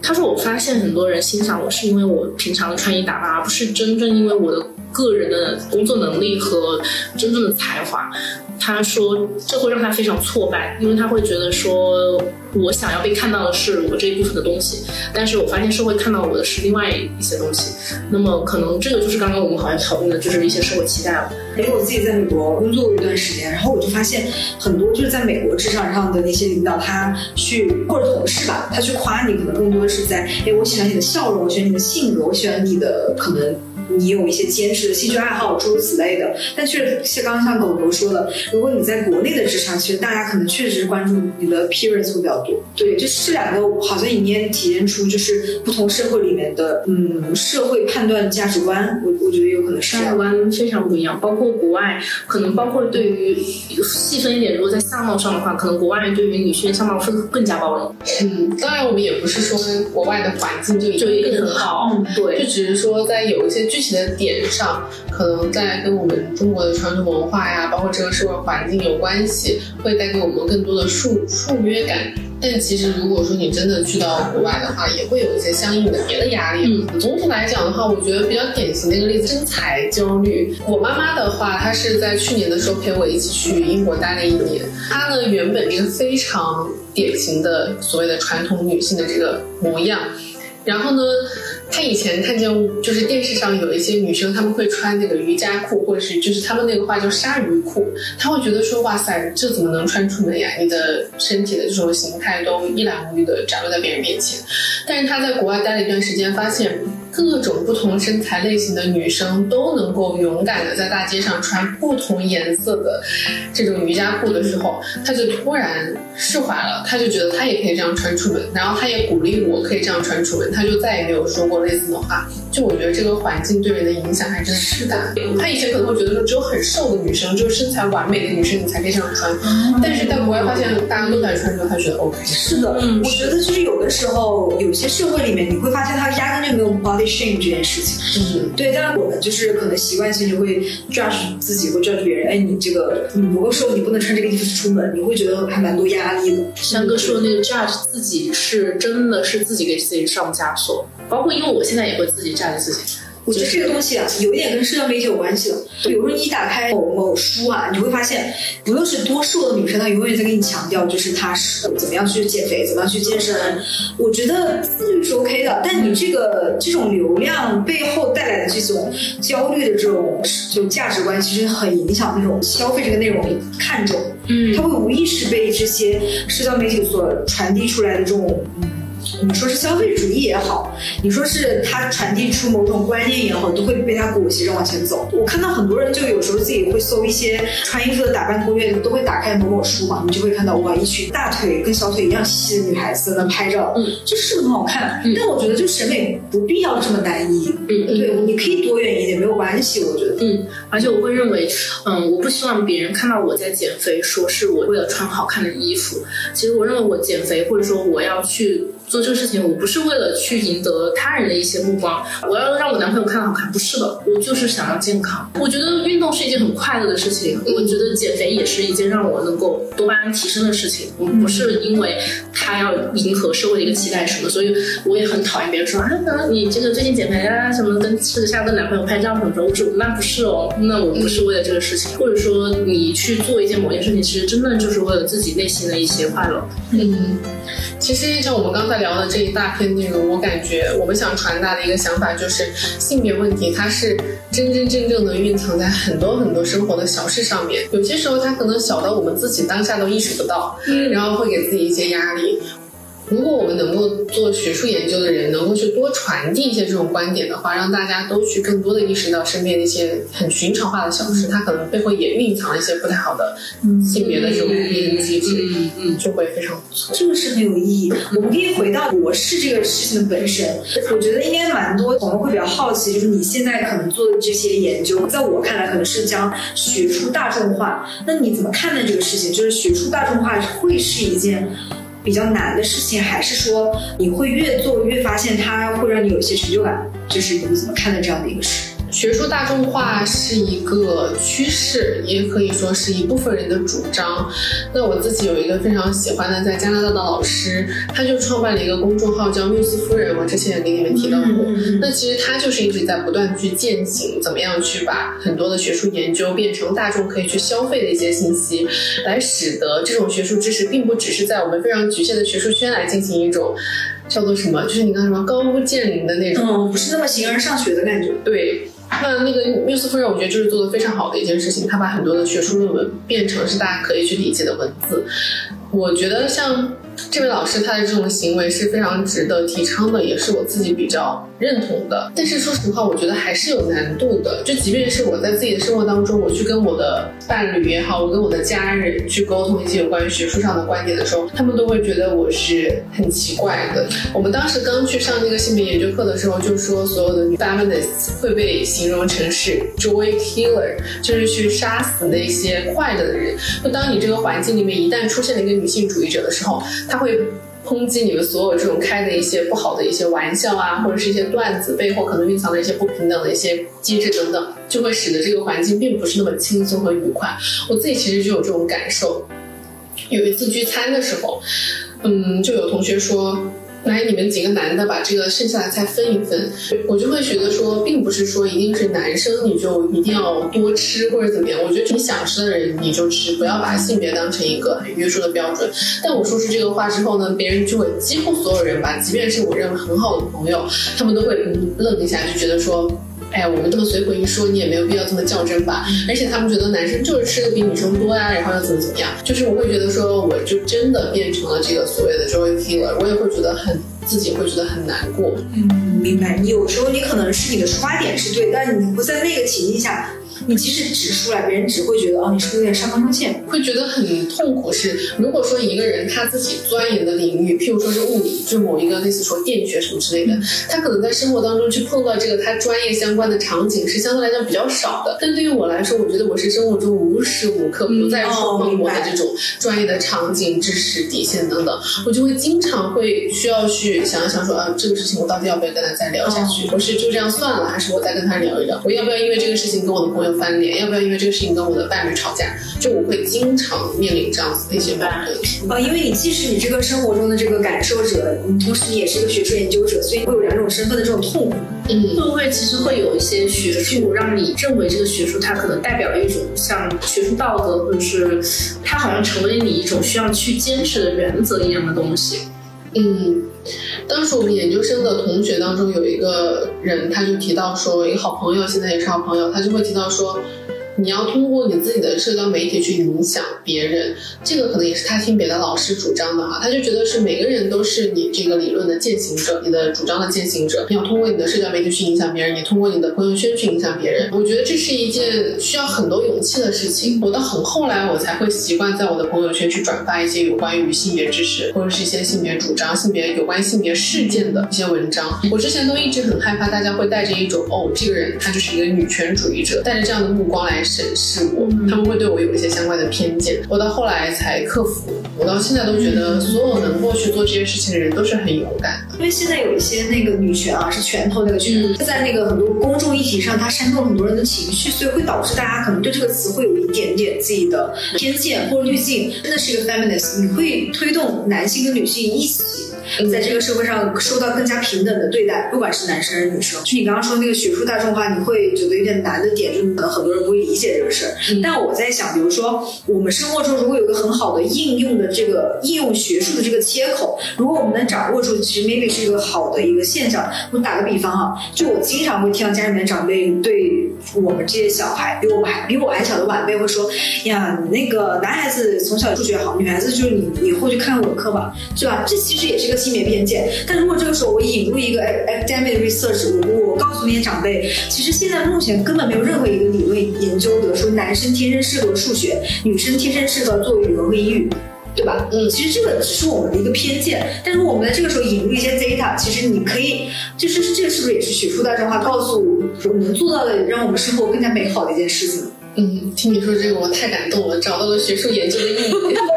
[SPEAKER 2] 他说：“我发现很多人欣赏我是因为我平常的穿衣打扮，而不是真正因为我的个人的工作能力和真正的才华。”他说：“这会让他非常挫败，因为他会觉得说。”我想要被看到的是我这一部分的东西，但是我发现社会看到我的是另外一些东西。那么可能这个就是刚刚我们好像讨论的，就是一些社会期待了。
[SPEAKER 3] 因为我自己在美国工作过一段时间，然后我就发现很多就是在美国职场上的那些领导，他去或者同事吧，他去夸你，可能更多的是在，哎，我喜欢你的笑容，我喜欢你的性格，我喜欢你的可能。你有一些坚持的兴趣爱好，诸如此类的。但确实，像刚刚像狗狗说的，如果你在国内的职场，其实大家可能确实是关注你的 appearance 会比较多。对，就是这两个好像你也体现出就是不同社会里面的嗯社会判断价值观，我我觉得有可能是。
[SPEAKER 2] 价值观非常不一样，包括国外，可能包括对于细分一点，如果在相貌上的话，可能国外对于女性相貌会更加包容。
[SPEAKER 1] 嗯，当然我们也不是说国外的环境就
[SPEAKER 2] 就一定很好，
[SPEAKER 1] 就
[SPEAKER 2] 对，
[SPEAKER 1] 只是说在有一些具体的点上，可能在跟我们中国的传统文化呀，包括这个社会环境有关系，会带给我们更多的束束约感。但其实如果说你真的去到国外的话，也会有一些相应的别的压力。总体来讲的话，我觉得比较典型的一个例子，身材焦虑。我妈妈的话，她是在去年的时候陪我一起去英国待了一年。她呢，原本一个非常典型的所谓的传统女性的这个模样。然后呢，他以前看见就是电视上有一些女生，她们会穿那个瑜伽裤，或者是就是他们那个话叫鲨鱼裤，他会觉得说哇塞，这怎么能穿出门呀？你的身体的这种形态都一览无余的展露在别人面前。但是他在国外待了一段时间，发现各种不同身材类型的女生都能够勇敢的在大街上穿不同颜色的这种瑜伽裤的时候，她就突然释怀了，她就觉得她也可以这样穿出门，然后她也鼓励我可以这样穿出门。她就再也没有说过类似的话。就我觉得这个环境对人的影响还真的是大。他以前可能会觉得说，只有很瘦的女生，就是身材完美的女生，你才可以这样穿。但是在国外发现大家都在穿之后，他觉得 OK。
[SPEAKER 3] 是的，
[SPEAKER 2] 嗯
[SPEAKER 3] 我觉得就是有的时候，有些社会里面你会发现他压根就没有 body shame 这件事情。
[SPEAKER 1] 嗯，
[SPEAKER 3] 对，但我们就是可能习惯性就会 judge 自己，会 judge 别人。哎，你这个你不够瘦，你不能穿这个衣服出门，你会觉得还蛮多压力的。
[SPEAKER 2] 山哥说的那个 judge 自己是真的是自己给自己上枷锁，包括因为我现在也会自己 judge 自己。
[SPEAKER 3] 我觉得这个东西啊，有一点跟社交媒体有关系的。比如说你打开某某书啊，你会发现，无论是多瘦的女生，她永远在跟你强调，就是她是怎么样去减肥，怎么样去健身。我觉得自律是 OK 的，但你这个这种流量背后带来的这种焦虑的这种就价值观，其实很影响那种消费这个内容的看重。
[SPEAKER 2] 嗯
[SPEAKER 3] 他会无意识被这些社交媒体所传递出来的这种，嗯，你说是消费主义也好，你说是它传递出某种观念也好，都会被它裹挟着往前走。我看到很多人就有时候自己会搜一些穿衣服的打扮攻略，都会打开某某书嘛，你就会看到哇，一群大腿跟小腿一样细的女孩子在那拍照，
[SPEAKER 2] 嗯，
[SPEAKER 3] 就是很好看。
[SPEAKER 2] 嗯
[SPEAKER 3] 但我觉得就审美不必要这么单一，
[SPEAKER 2] 嗯嗯
[SPEAKER 3] 对，你可以多元一点，没有关系，我觉得。
[SPEAKER 2] 嗯，而且我会认为，嗯，我不希望别人看到我在减肥，说是我为了穿好看的衣服。其实我认为我减肥，或者说我要去做这个事情，我不是为了去赢得他人的一些目光，我要让我男朋友看到好看，不是的，我就是想要健康。我觉得运动是一件很快乐的事情，我觉得减肥也是一件让我能够多巴胺提升的事情。我不是因为他要迎合社会的一个期待什么，所以我也很讨厌别人说啊，那你这个最近减肥啊，什么跟私下跟男朋友拍照什么的，我说那不是哦，那我不是为了这个事情，或者说你去做一件某件事情，其实真的就是为了自己内心的一些快乐。
[SPEAKER 1] 嗯，其实像我们刚才聊的这一大片内容，我感觉我们想传达的一个想法就是，性别问题它是真真正正的蕴藏在很多很多生活的小事上面，有些时候它可能小到我们自己当下都意识不到，
[SPEAKER 2] 嗯
[SPEAKER 1] 然后会给自己一些压力。如果我们能够做学术研究的人，能够去多传递一些这种观点的话，让大家都去更多的意识到身边的一些很寻常化的小事，它可能背后也蕴藏了一些不太好的性别的这种变异机制，
[SPEAKER 2] 嗯嗯
[SPEAKER 1] 就会非常不错。
[SPEAKER 3] 这个是很有意义。我们可以回到博士这个事情的本身，我觉得应该蛮多朋友会比较好奇，就是你现在可能做的这些研究，在我看来可能是将学术大众化。那你怎么看待这个事情？就是学术大众化会是一件比较难的事情，还是说你会越做越发现它会让你有一些成就感？就是你怎么看待这样的一个事？
[SPEAKER 1] 学术大众化是一个趋势，也可以说是一部分人的主张。那我自己有一个非常喜欢的在加拿大的老师，他就创办了一个公众号叫缪斯夫人，我之前也给你们提到过。那其实他就是一直在不断去践行，怎么样去把很多的学术研究变成大众可以去消费的一些信息，来使得这种学术知识并不只是在我们非常局限的学术圈来进行一种叫做什么，就是你刚才说高屋建瓴的那种。
[SPEAKER 3] 嗯，不是那么形而上学的感觉。
[SPEAKER 1] 对，那那个缪斯夫人，我觉得就是做的非常好的一件事情，她把很多的学术论文变成是大家可以去理解的文字。我觉得像这位老师他的这种行为是非常值得提倡的，也是我自己比较认同的。但是说实话，我觉得还是有难度的。就即便是我在自己的生活当中，我去跟我的伴侣也好，我跟我的家人去沟通一些有关于学术上的观点的时候，他们都会觉得我是很奇怪的。我们当时刚去上那个性别研究课的时候，就说所有的 feminists 会被形容成是 joy killer，就是去杀死那些快乐的人。就当你这个环境里面一旦出现了一个女性主义者的时候，他会抨击你们所有这种开的一些不好的一些玩笑啊，或者是一些段子背后可能蕴藏的一些不平等的一些机制等等，就会使得这个环境并不是那么轻松和愉快。我自己其实就有这种感受。有一次聚餐的时候，嗯，就有同学说。来，你们几个男的把这个剩下的菜分一分，我就会觉得说，并不是说一定是男生你就一定要多吃或者怎么样。我觉得你想吃的人你就吃，不要把性别当成一个很约束的标准。但我说出这个话之后呢，别人就会几乎所有人吧，即便是我认为很好的朋友，他们都会愣一下，就觉得说。哎呀，我们这么随口一说，你也没有必要这么较真吧？而且他们觉得男生就是吃的比女生多呀，然后又怎么怎么样？就是我会觉得说，我就真的变成了这个所谓的 joy killer，我也会觉得很自己会觉得很难过。
[SPEAKER 3] 嗯，明白。你有时候你可能是你的出发点是对，但你不在那个情境下。你即使指出来，别人只会觉得哦，你是不是有点上纲上线，
[SPEAKER 1] 会觉得很痛苦。是如果说一个人他自己钻研的领域，譬如说是物理，就某一个类似说电学什么之类的，他可能在生活当中去碰到这个他专业相关的场景是相对来讲比较少的。但对于我来说，我觉得我是生活中无时无刻不在触碰我的这种专业的场景、知识底线等等，我就会经常会需要去想一想说啊，这个事情我到底要不要跟他再聊下去？我是就这样算了，还是我再跟他聊一聊？我要不要因为这个事情跟我的朋友？翻脸，要不要因为这个事情跟我的伴侣吵架？就我会经常面临这样子的一些矛盾。
[SPEAKER 3] 呃，因为你既是你这个生活中的这个感受者，你同时你也是一个学术研究者，所以会有两种身份的这种痛苦。
[SPEAKER 2] 嗯，会不会其实会有一些学术让你认为这个学术它可能代表了一种像学术道德，或者是它好像成为你一种需要去坚持的原则一样的东西？
[SPEAKER 1] 嗯。当时我们研究生的同学当中有一个人，他就提到说，一个好朋友，现在也是好朋友，他就会提到说。你要通过你自己的社交媒体去影响别人，这个可能也是他听别的老师主张的哈，他就觉得是每个人都是你这个理论的践行者，你的主张的践行者。你要通过你的社交媒体去影响别人，也通过你的朋友圈去影响别人。我觉得这是一件需要很多勇气的事情。我到很后来，我才会习惯在我的朋友圈去转发一些有关于性别知识或者是一些性别主张、性别有关性别事件的一些文章。我之前都一直很害怕大家会带着一种哦，这个人他就是一个女权主义者，带着这样的目光来。审视我，他们会对我有一些相关的偏见，我到后来才克服。我到现在都觉得，所有能够去做这些事情的人都是很勇敢的。
[SPEAKER 3] 因为现在有一些那个女权啊，是拳头那个拳，在那个很多公众议题上，它煽动了很多人的情绪，所以会导致大家可能对这个词会有一点点自己的偏见或者滤镜。真的是一个 feminist，你会推动男性跟女性一起在这个社会上受到更加平等的对待，不管是男生还是女生。就你刚刚说那个学术大众化，你会觉得有点难的点，就是可能很多人不会理解。这个事儿，但我在想，比如说我们生活中如果有个很好的应用的这个应用学术的这个切口，如果我们能掌握住，其实 maybe 是一个好的一个现象。我打个比方哈，就我经常会听到家里面长辈对我们这些小孩，比我们还比我还小的晚辈会说呀，那个男孩子从小数学好，女孩子就是你以后去看文科吧，是吧？这其实也是个性别偏见。但如果这个时候我引入一个 academic research，我我告诉那些长辈，其实现在目前根本没有任何一个理论研究。得出男生天生适合数学，女生天生适合做语文和英语，对吧？嗯，其实这个只是我们的一个偏见。但是我们在这个时候引入一些 data，其实你可以，就是这个是不是也是学术大众化，告诉我们能做到的，让我们生活更加美好的一件事情？
[SPEAKER 1] 嗯，听你说这个我太感动了，找到了学术研究的意义。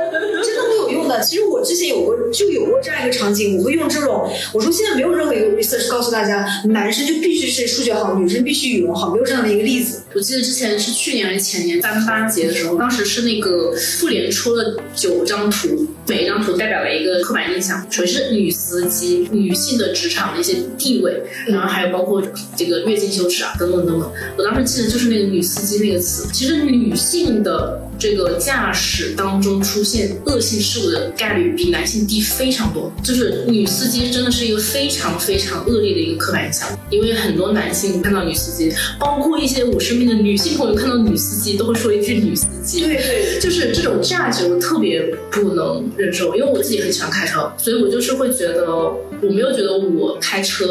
[SPEAKER 3] 其实我之前有过，就有过这样一个场景，我会用这种，我说现在没有任何一个 research 告诉大家，男生就必须是数学好，女生必须语文好，没有这样的一个例子。
[SPEAKER 2] 我记得之前是去年还是前年三八节的时候，当时是那个妇联出了九张图，每一张图代表了一个刻板印象，首先是女司机、女性的职场的一些地位，然后还有包括这个月经羞耻啊等等等等。我当时记得就是那个女司机那个词，其实女性的这个驾驶当中出现恶性事故的概率比男性低非常多，就是女司机真的是一个非常非常恶劣的一个刻板印象，因为很多男性看到女司机，包括一些我身边的女性朋友看到女司机都会说一句女司机，
[SPEAKER 3] 对对，
[SPEAKER 2] 就是这种价值我特别不能忍受，因为我自己很喜欢开车，所以我就是会觉得，我没有觉得我开车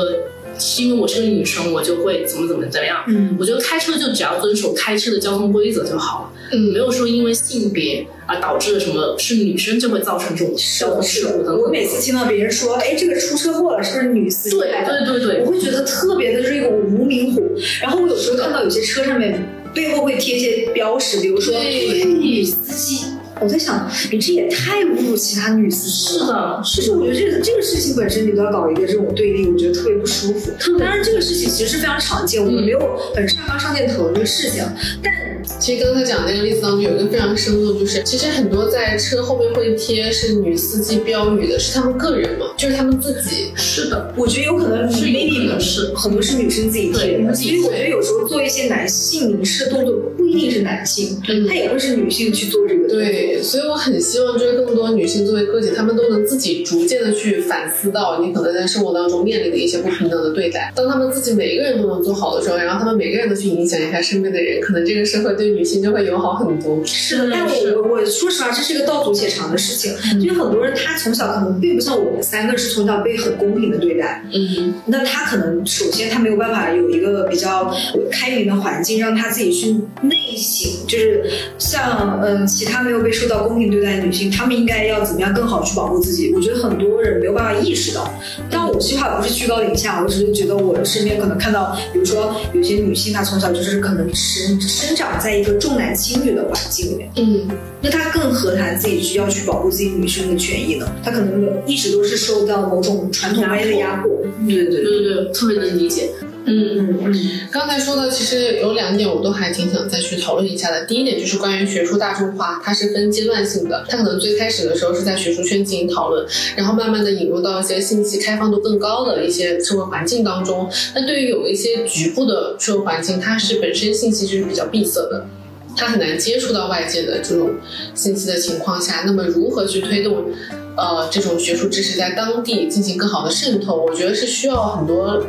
[SPEAKER 2] 是因为我是个女生，我就会怎么怎么怎么样。
[SPEAKER 3] 嗯
[SPEAKER 2] 我觉得开车就只要遵守开车的交通规则就好了，
[SPEAKER 1] 嗯
[SPEAKER 2] 没有说因为性别而导致了什么是女生就会造成这种交通事故等等。
[SPEAKER 3] 我每次听到别人说，哎，这个出车祸了，是不是女司机
[SPEAKER 2] 对？对对对
[SPEAKER 3] 我会觉得特别的这个无名火。然后我有时候看到有些车上面背后会贴一些标识，比如说
[SPEAKER 1] 对
[SPEAKER 3] 女司机。我在想，你这也太侮辱其他女司机了。
[SPEAKER 2] 是的，
[SPEAKER 3] 其实我觉得这个这个事情本身，你都要搞一个这种对立，我觉得特别不舒服。当然，这个事情其实是非常常见，我们没有很上纲上线讨论这个事情，但
[SPEAKER 1] 其实刚才讲的那个例子当中有一个非常生动，就是其实很多在车后面会贴是女司机标语的，是他们个人嘛，就是他们自己。
[SPEAKER 2] 是的，
[SPEAKER 3] 我觉得有可能
[SPEAKER 2] 是有
[SPEAKER 3] maybe
[SPEAKER 2] 可能是
[SPEAKER 3] 很多是女生自己贴的，
[SPEAKER 2] 对
[SPEAKER 3] 所以我觉得有时候做一些男性凝视的动作，不一定是男性，
[SPEAKER 1] 嗯
[SPEAKER 3] 他也会是女性去做这个。
[SPEAKER 1] 对，所以我很希望就是更多女性作为个体，她们都能自己逐渐的去反思到你可能在生活当中面临的一些不平等的对待。当她们自己每一个人都能做好的时候，然后她们每个人都去影响一下身边的人，可能这个社会对女性就会友好很多。
[SPEAKER 3] 是的，但我我我说实话，这是一个道阻且长的事情，因为很多人他从小可能并不像我们三个是从小被很公平的对待，
[SPEAKER 1] 嗯，
[SPEAKER 3] 那他可能首先他没有办法有一个比较开明的环境，让他自己去内省，就是像嗯其他没有被受到公平对待的女性，她们应该要怎么样更好去保护自己？我觉得很多人没有办法意识到。但我这句话不是居高临下，我只是觉得我身边可能看到，比如说有些女性她从小就是可能生生长在一个重男轻女的环境里面。
[SPEAKER 1] 嗯，
[SPEAKER 3] 那他更何谈自己需要去保护自己女生的权益呢？他可能一直都是受到某种传统观念的压迫。对对
[SPEAKER 2] 对对对，特别能理解。嗯
[SPEAKER 3] 嗯嗯
[SPEAKER 1] 刚才说的其实有两点，我都还挺想再去讨论一下的。第一点就是关于学术大众化，它是分阶段性的，它可能最开始的时候是在学术圈进行讨论，然后慢慢的引入到一些信息开放度更高的一些社会环境当中。那对于有一些局部的社会环境，它是本身信息就是比较闭塞的。它很难接触到外界的这种信息的情况下，那么如何去推动，呃，这种学术知识在当地进行更好的渗透？我觉得是需要很多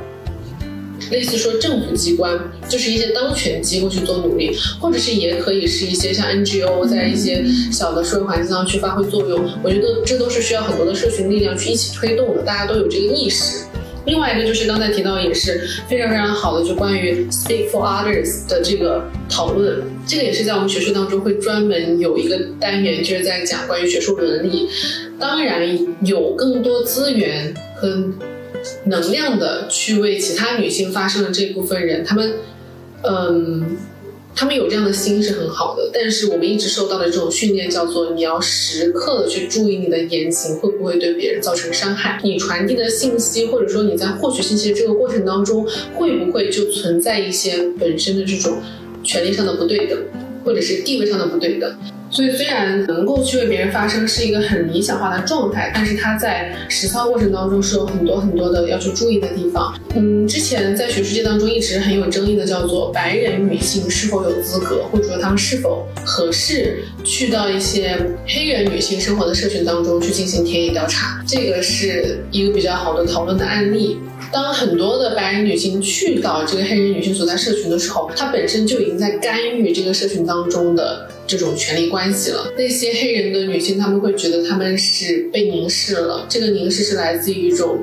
[SPEAKER 1] 类似说政府机关，就是一些当权机构去做努力，或者是也可以是一些像 NGO 在一些小的社会环境上去发挥作用。我觉得这都是需要很多的社群力量去一起推动的，大家都有这个意识。另外一个就是刚才提到也是非常非常好的，就关于 speak for others 的这个讨论，这个也是在我们学术当中会专门有一个单元，就是在讲关于学术伦理。当然，有更多资源和能量的去为其他女性发声的这部分人，他们，嗯。他们有这样的心是很好的，但是我们一直受到的这种训练叫做你要时刻的去注意你的言行会不会对别人造成伤害，你传递的信息或者说你在获取信息的这个过程当中，会不会就存在一些本身的这种权利上的不对等，或者是地位上的不对等。所以，虽然能够去为别人发声是一个很理想化的状态，但是它在实操过程当中是有很多很多的要去注意的地方。嗯，之前在学术界当中一直很有争议的叫做白人女性是否有资格，或者说她们是否合适去到一些黑人女性生活的社群当中去进行田野调查，这个是一个比较好的讨论的案例。当很多的白人女性去到这个黑人女性所在社群的时候，她本身就已经在干预这个社群当中的这种权力关系了。那些黑人的女性，她们会觉得她们是被凝视了，这个凝视是来自于一种。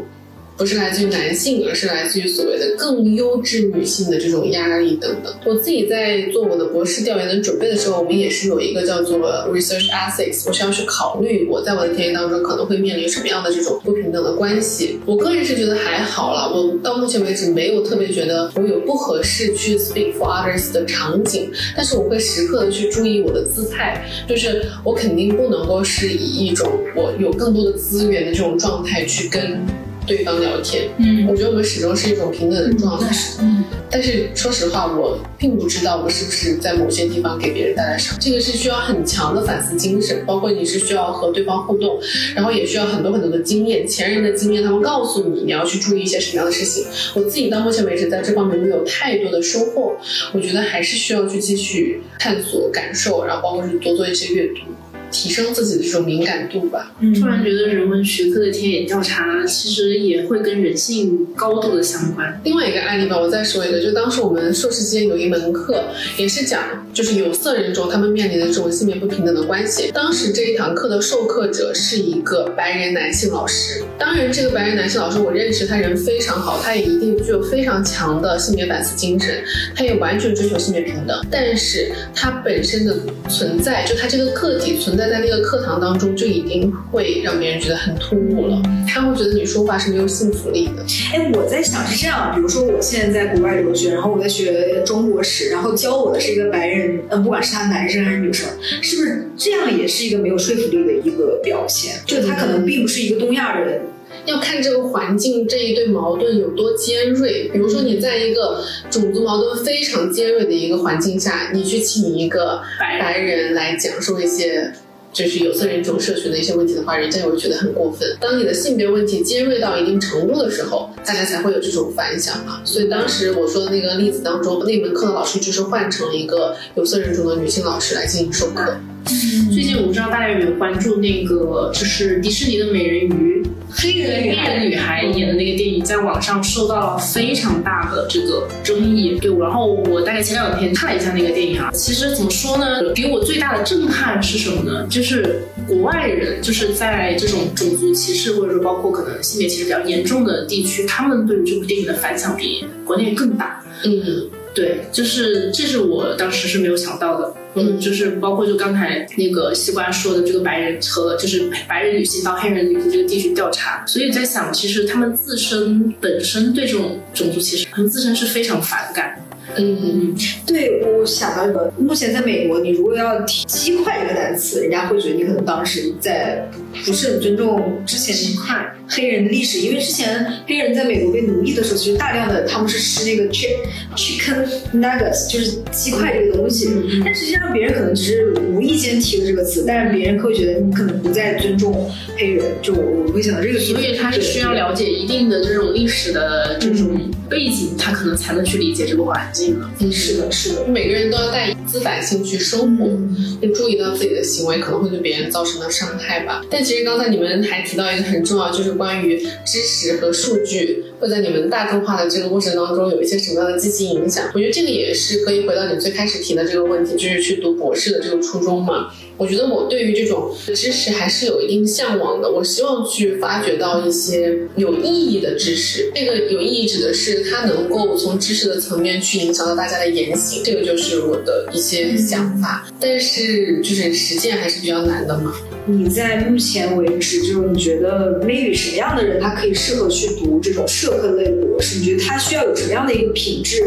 [SPEAKER 1] 不是来自于男性，而是来自于所谓的更优质女性的这种压力等等。我自己在做我的博士调研的准备的时候，我们也是有一个叫做 research ethics，我需要去考虑我在我的田野当中可能会面临什么样的这种不平等的关系。我个人是觉得还好啦，我到目前为止没有特别觉得我有不合适去 speak for others 的场景，但是我会时刻的去注意我的姿态，就是我肯定不能够是以一种我有更多的资源的这种状态去跟。对方聊天，
[SPEAKER 2] 嗯
[SPEAKER 1] 我觉得我们始终是一种平等的状态。
[SPEAKER 2] 嗯
[SPEAKER 1] 但是说实话，我并不知道我是不是在某些地方给别人带来伤。这个是需要很强的反思精神，包括你是需要和对方互动，然后也需要很多很多的经验，前人的经验，他们告诉你你要去注意一些什么样的事情。我自己到目前为止在这方面没有太多的收获，我觉得还是需要去继续探索、感受，然后包括是多做一些阅读。提升自己的这种敏感度吧。
[SPEAKER 2] 突然觉得人文学科的田野调查其实也会跟人性高度的相关。
[SPEAKER 1] 另外一个案例吧，我再说一个，就当时我们硕士期间有一门课，也是讲就是有色人种他们面临的这种性别不平等的关系。当时这一堂课的授课者是一个白人男性老师，当然这个白人男性老师我认识，他人非常好，他也一定具有非常强的性别反思精神，他也完全追求性别平等。但是他本身的存在，就他这个个体存在在那个课堂当中，就已经会让别人觉得很突兀了。他会觉得你说话是没有信服力的。
[SPEAKER 3] 哎，我在想是这样，比如说我现在在国外留学，然后我在学中国史，然后教我的是一个白人，嗯，不管是他男生还是女生，是不是这样也是一个没有说服力的一个表现？就他可能并不是一个东亚人。
[SPEAKER 1] 要看这个环境这一对矛盾有多尖锐。比如说，你在一个种族矛盾非常尖锐的一个环境下，你去请一个白人来讲述一些就是有色人种社群的一些问题的话，人家也会觉得很过分。当你的性别问题尖锐到一定程度的时候，大家才会有这种反响嘛。所以当时我说的那个例子当中，那门课的老师就是换成了一个有色人种的女性老师来进行授课。
[SPEAKER 2] 最近我不知道大家有没有关注那个，就是迪士尼的美人鱼，
[SPEAKER 3] 黑人
[SPEAKER 2] 黑人女孩演的那个电影，在网上受到了非常大的这个争议。对，然后我大概前两天看了一下那个电影啊，其实怎么说呢，给我最大的震撼是什么呢？就是国外人就是在这种种族歧视或者说包括可能性别歧视比较严重的地区，他们对于这部电影的反响比国内更大。
[SPEAKER 1] 嗯，
[SPEAKER 2] 对，就是这是我当时是没有想到的。嗯，就是包括就刚才那个西瓜说的这个白人和就是白人女性到黑人女性这个地区调查，所以在想，其实他们自身本身对这种种族歧视，他们自身是非常反感。
[SPEAKER 3] 嗯，对我想到一个，目前在美国，你如果要提鸡块这个单词，人家会觉得你可能当时在不是很尊重之前
[SPEAKER 2] 鸡块
[SPEAKER 3] 黑人的历史，因为之前黑人在美国被奴役的时候，其实大量的他们是吃那个 chick chicken nuggets，就是鸡块这个东西。但实际上别人可能只是无意间提了这个词，但是别人会觉得你可能不再尊重黑人。就我我会想到这个，
[SPEAKER 2] 所以他是需要了解一定的这种历史的这种背景，他可能才能去理解这个环境。
[SPEAKER 3] 嗯，是的，是的，
[SPEAKER 1] 每个人都要带自反性去生活，就注意到自己的行为可能会对别人造成的伤害吧。但其实刚才你们还提到一个很重要，就是关于知识和数据会在你们大众化的这个过程当中有一些什么样的积极影响。我觉得这个也是可以回到你最开始提的这个问题，就是去读博士的这个初衷嘛。我觉得我对于这种知识还是有一定向往的。我希望去发掘到一些有意义的知识。这个有意义指的是它能够从知识的层面去影响到大家的言行，这个就是我的一些想法。但是就是实践还是比较难的嘛。
[SPEAKER 3] 你在目前为止，就是你觉得 maybe 什么样的人他可以适合去读这种社科类博士？你觉得他需要有什么样的一个品质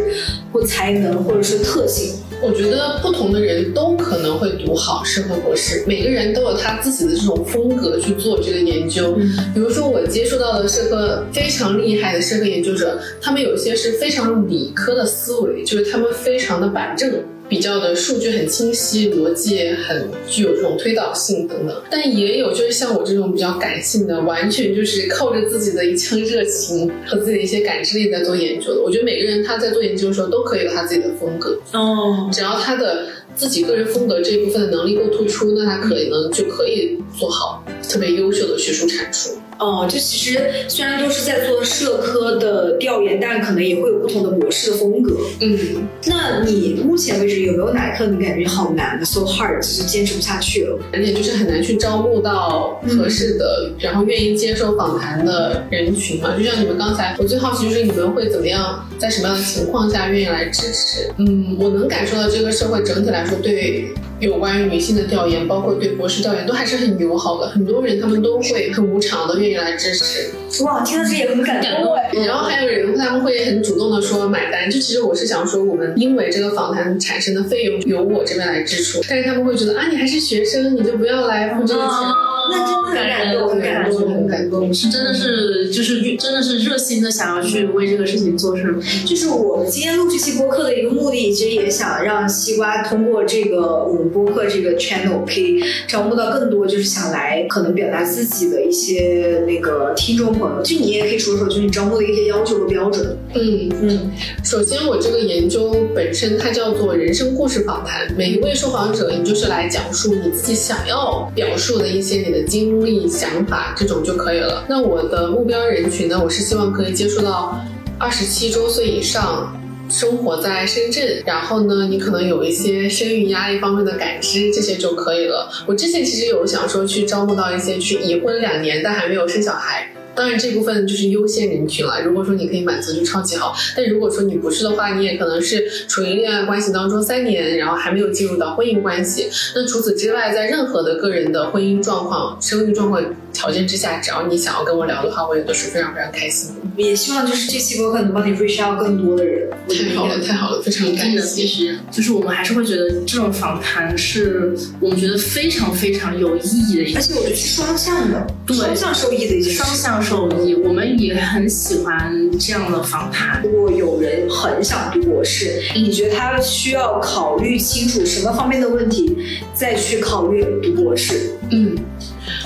[SPEAKER 3] 或才能，或者是特性？
[SPEAKER 1] 我觉得不同的人都可能会读好社科博士，每个人都有他自己的这种风格去做这个研究。比如说我接触到的社科非常厉害的社科研究者，他们有些是非常理科的思维，就是他们非常的板正。比较的数据很清晰，逻辑很具有这种推导性等等，但也有就是像我这种比较感性的，完全就是靠着自己的一腔热情和自己的一些感知力在做研究的。我觉得每个人他在做研究的时候都可以有他自己的风格
[SPEAKER 2] 哦，
[SPEAKER 1] 只要他的自己个人风格这一部分的能力够突出，那他可能就可以做好特别优秀的学术阐述。
[SPEAKER 3] 哦，就其实虽然都是在做社科的调研，但可能也会有不同的博士的风格。
[SPEAKER 1] 嗯，
[SPEAKER 3] 那你目前为止有没有哪一课你感觉好难的，so hard，就是坚持不下去了？
[SPEAKER 1] 而且就是很难去招募到合适的，然后愿意接受访谈的人群嘛。就像你们刚才，我最好奇就是你们会怎么样，在什么样的情况下愿意来支持？嗯，我能感受到这个社会整体来说对。有关于女性的调研，包括对博士调研，都还是很友好的。很多人他们都会很无偿的愿意来支持。
[SPEAKER 3] 哇，听到这也很感动哎。
[SPEAKER 1] 然后还有人他们会很主动的说买单。就其实我是想说，我们因为这个访谈产生的费用由我这边来支出，但是他们会觉得啊，你还是学生，你就不要来付这个钱。
[SPEAKER 3] 那真的很感动，很感动，很感动。
[SPEAKER 2] 是真的是就是真的是热心的想要去为这个事情做事。
[SPEAKER 3] 就是我们今天录这期播客的一个目的，其实也想让西瓜通过这个我们播客这个 channel 可以招募到更多就是想来可能表达自己的一些那个听众朋友。就你也可以说说，就是你招募的一些要求和标准。
[SPEAKER 1] 嗯嗯，首先我这个研究本身它叫做人生故事访谈，每一位受访者你就是来讲述你自己想要表述的一些你经历、想法这种就可以了。那我的目标人群呢？我是希望可以接触到二十七周岁以上，生活在深圳，然后呢，你可能有一些生育压力方面的感知，这些就可以了。我之前其实有想说去招募到一些去已婚两年但还没有生小孩。当然，这部分就是优先人群了。如果说你可以满足，就超级好。但如果说你不是的话，你也可能是处于恋爱关系当中三年，然后还没有进入到婚姻关系。那除此之外，在任何的个人的婚姻状况、生育状况条件之下，只要你想要跟我聊的话，我也都是非常非常开心的。
[SPEAKER 3] 也希望就是这期播客能帮你 reach out 更多的人。
[SPEAKER 1] 太好了，太好了，非常感谢。
[SPEAKER 2] 其实就是我们还是会觉得这种访谈是我们觉得非常非常有意义的，
[SPEAKER 3] 而且我觉得是双向的，
[SPEAKER 2] 对，
[SPEAKER 3] 双向受益的一件
[SPEAKER 2] 双向受益。我们也很喜欢这样的访谈。
[SPEAKER 3] 如果有人很想读博士，你觉得他需要考虑清楚什么方面的问题，再去考虑读博士？
[SPEAKER 1] 嗯。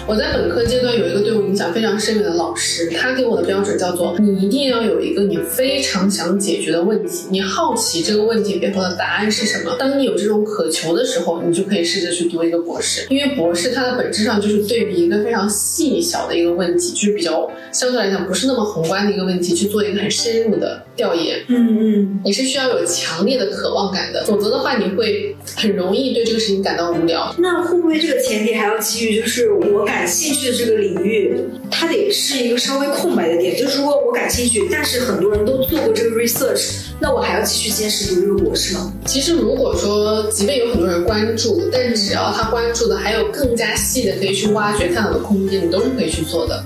[SPEAKER 1] 我在本科阶段有一个对我影响非常深远的老师，他给我的标准叫做：你一定要有一个你非常想解决的问题，你好奇这个问题背后的答案是什么。当你有这种渴求的时候，你就可以试着去读一个博士，因为博士它的本质上就是对比一个非常细小的一个问题，就是比较相对来讲不是那么宏观的一个问题，去做一个很深入的调研。
[SPEAKER 3] 嗯嗯，
[SPEAKER 1] 你是需要有强烈的渴望感的，否则的话你会很容易对这个事情感到无聊。
[SPEAKER 3] 那会不会这个前提还要基于就是我感感兴趣的这个领域，它得是一个稍微空白的点。就是如果我感兴趣，但是很多人都做过这个 research，那我还要继续坚持读这个博士吗？
[SPEAKER 1] 其实如果说，即便有很多人关注，但只要他关注的还有更加细的可以去挖掘、探讨的空间，你都是可以去做的。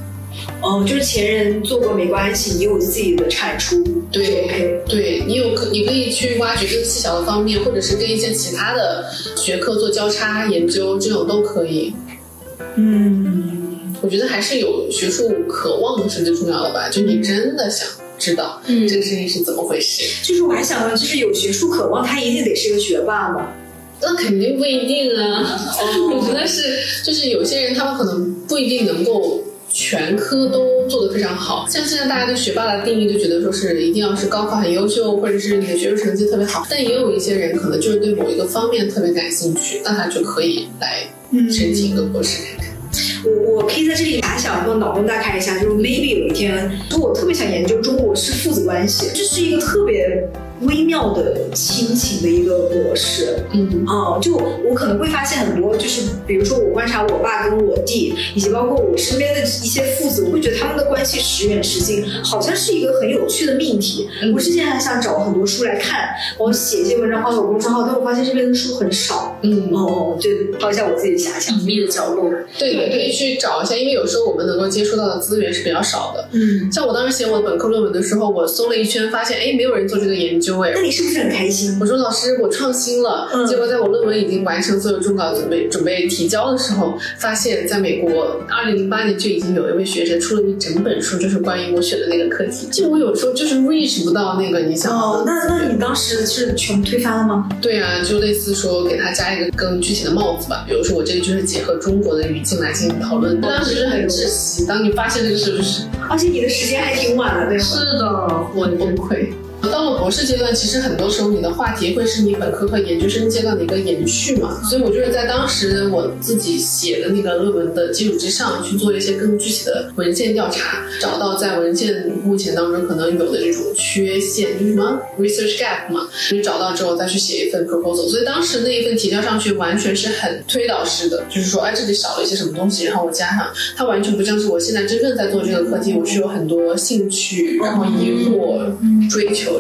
[SPEAKER 3] 哦，就是前人做过没关系，你有自己的产出，
[SPEAKER 1] 对
[SPEAKER 3] ，OK，
[SPEAKER 1] 对你有可你可以去挖掘更细小的方面，或者是跟一些其他的学科做交叉研究，这种都可以。
[SPEAKER 3] 嗯，
[SPEAKER 1] 我觉得还是有学术渴望是最重要的吧。就你真的想知道，嗯，这个事情是怎么回事？
[SPEAKER 3] 就是我还想问，就是有学术渴望，他一定得是个学霸吗？
[SPEAKER 1] 那肯定不一定啊。我觉得是，就是有些人他们可能不一定能够全科都做得非常好。像现在大家对学霸的定义，就觉得说是一定要是高考很优秀，或者是你的学术成绩特别好。但也有一些人可能就是对某一个方面特别感兴趣，那他就可以来申请一个博士。
[SPEAKER 3] 我我可以在这里假想或脑洞大开一下，就是 maybe 有一天，我特别想研究中国式父子关系，这是一个特别。微妙的亲情的一个模式，
[SPEAKER 1] 嗯
[SPEAKER 3] 啊，就我可能会发现很多，就是比如说我观察我爸跟我弟，以及包括我身边的一些父子，我会觉得他们的关系时远时近，好像是一个很有趣的命题。我之前还想找很多书来看，我写一些文章发到公众号，但我发现这边的书很少。
[SPEAKER 1] 嗯
[SPEAKER 3] 哦，对抛一下我自己的遐想，
[SPEAKER 2] 隐秘的角落。
[SPEAKER 1] 对对，可以去找一下，因为有时候我们能够接触到的资源是比较少的。
[SPEAKER 3] 嗯，
[SPEAKER 1] 像我当时写我的本科论文的时候，我搜了一圈，发现哎，没有人做这个研究。
[SPEAKER 3] 那你是不是很开心？
[SPEAKER 1] 我说老师，我创新了。结果在我论文已经完成所有中稿，准备准备提交的时候，发现在美国，二零零八年就已经有一位学者出了一整本书，就是关于我选的那个课题。就我有时候就是 reach 不到那个你想
[SPEAKER 3] 哦，那那你当时是全部推翻了吗？
[SPEAKER 1] 对啊，就类似说给他加一个更具体的帽子吧，比如说我这个就是结合中国的语境来进行讨论。当时是很窒息，当你发现这个事实，
[SPEAKER 3] 而且你的时间还挺晚的，对吧？
[SPEAKER 2] 是的，
[SPEAKER 1] 我崩溃。博士阶段，其实很多时候你的话题会是你本科和研究生阶段的一个延续嘛，所以我就是在当时我自己写的那个论文的基础之上去做一些更具体的文献调查，找到在文献目前当中可能有的这种缺陷，就是什么 research gap 嘛，你找到之后再去写一份 proposal。所以当时那一份提交上去完全是很推导式的，就是说哎这里少了一些什么东西，然后我加上，它完全不像是我现在真正在做这个课题，我是有很多兴趣，然后疑惑追求。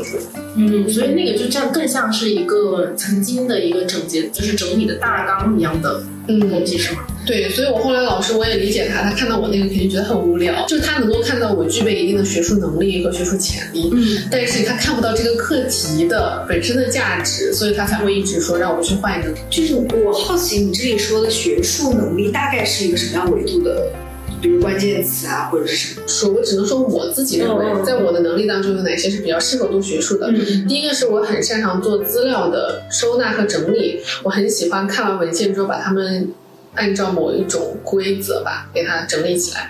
[SPEAKER 2] 嗯，所以那个就这样更像是一个曾经的一个整洁，就是整理的大纲一样的东西，是吗？
[SPEAKER 1] 对，所以我后来老师我也理解他，他看到我那个肯定觉得很无聊，就他能够看到我具备一定的学术能力和学术潜力，
[SPEAKER 2] 嗯，
[SPEAKER 1] 但是他看不到这个课题的本身的价值，所以他才会一直说让我去换一个。
[SPEAKER 3] 就是我好奇你这里说的学术能力大概是一个什么样维度的？比如关键词啊，或者是什么？
[SPEAKER 1] 说，我只能说我自己认为，在我的能力当中有哪些是比较适合做学术的。第一个是我很擅长做资料的收纳和整理，我很喜欢看完文献之后把它们按照某一种规则吧给它整理起来。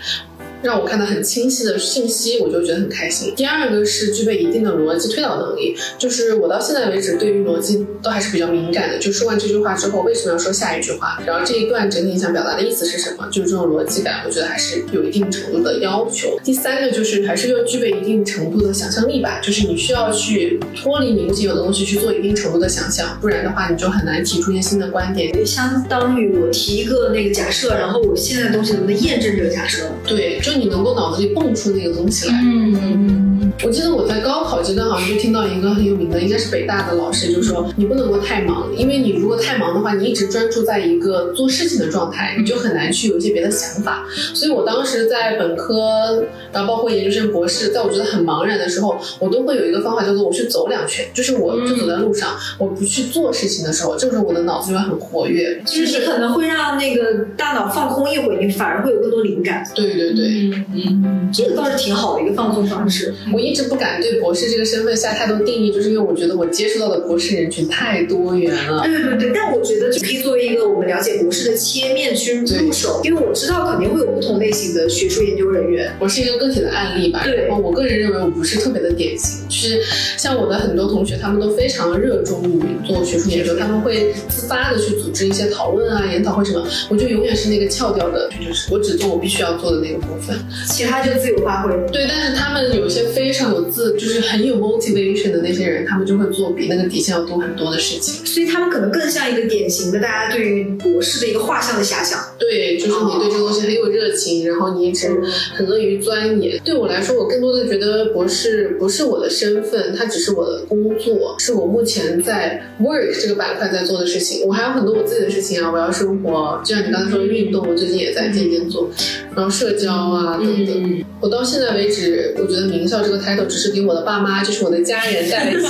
[SPEAKER 1] 让我看到很清晰的信息，我就觉得很开心。第二个是具备一定的逻辑推导能力，就是我到现在为止对于逻辑都还是比较敏感的。就说完这句话之后，为什么要说下一句话？然后这一段整体想表达的意思是什么？就是这种逻辑感，我觉得还是有一定程度的要求。第三个就是还是要具备一定程度的想象力吧，就是你需要去脱离你目前有的东西去做一定程度的想象，不然的话你就很难提出一些新的观点。
[SPEAKER 3] 就相当于我提一个那个假设，然后我现在的东西能不能验证这个假设？
[SPEAKER 1] 对，就你能够脑子里蹦出那个东西来。
[SPEAKER 2] 嗯嗯嗯，
[SPEAKER 1] 我记得我在高考阶段好像就听到一个很有名的，应该是北大的老师就说，你不能够太忙，因为你如果太忙的话，你一直专注在一个做事情的状态，你就很难去有一些别的想法。所以我当时在本科，然后包括研究生、博士，在我觉得很茫然的时候，我都会有一个方法叫做我去走两圈，就是我就走在路上，我不去做事情的时候，这个时候我的脑子就会很活跃。
[SPEAKER 3] 就是你可能会让那个大脑放空一会，你反而会有更多灵感。
[SPEAKER 1] 对对对，
[SPEAKER 2] 嗯嗯
[SPEAKER 3] 这个倒是挺好的一个放松方式。
[SPEAKER 1] 我一直不敢对博士这个身份下太多定义，就是因为我觉得我接触到的博士人群太多元了。
[SPEAKER 3] 对对对，但我觉得就可以作为一个我们了解博士的切面去入手，因为我知道肯定会有不同类型的学术研究人员。
[SPEAKER 1] 我是一个个体的案例吧，
[SPEAKER 3] 对
[SPEAKER 1] 我个人认为我不是特别的典型，就是像我的很多同学，他们都非常热衷于做学术研究，他们会自发的去组织一些讨论啊、研讨会什么，我就永远是那个翘掉的，就是我只做我必须要做的那个部分。
[SPEAKER 3] 其他就自由发挥。
[SPEAKER 1] 对，但是他们有一些非常有自，就是很有 motivation 的那些人，他们就会做比那个底线要多很多的事情。
[SPEAKER 3] 所以他们可能更像一个典型的大家对于博士的一个画像的遐想。
[SPEAKER 1] 对，就是你对这个东西很有热情，然后你一直很乐于钻研。对我来说，我更多的觉得博士不是我的身份，它只是我的工作，是我目前在 work 这个板块在做的事情。我还有很多我自己的事情啊，我要生活，就像你刚才说的运动，我最近也在渐渐做，然后社交啊等等。
[SPEAKER 2] 嗯
[SPEAKER 1] 我到现在为止，我觉得名校这个 title 只是给我的爸妈，就是我的家人带来一些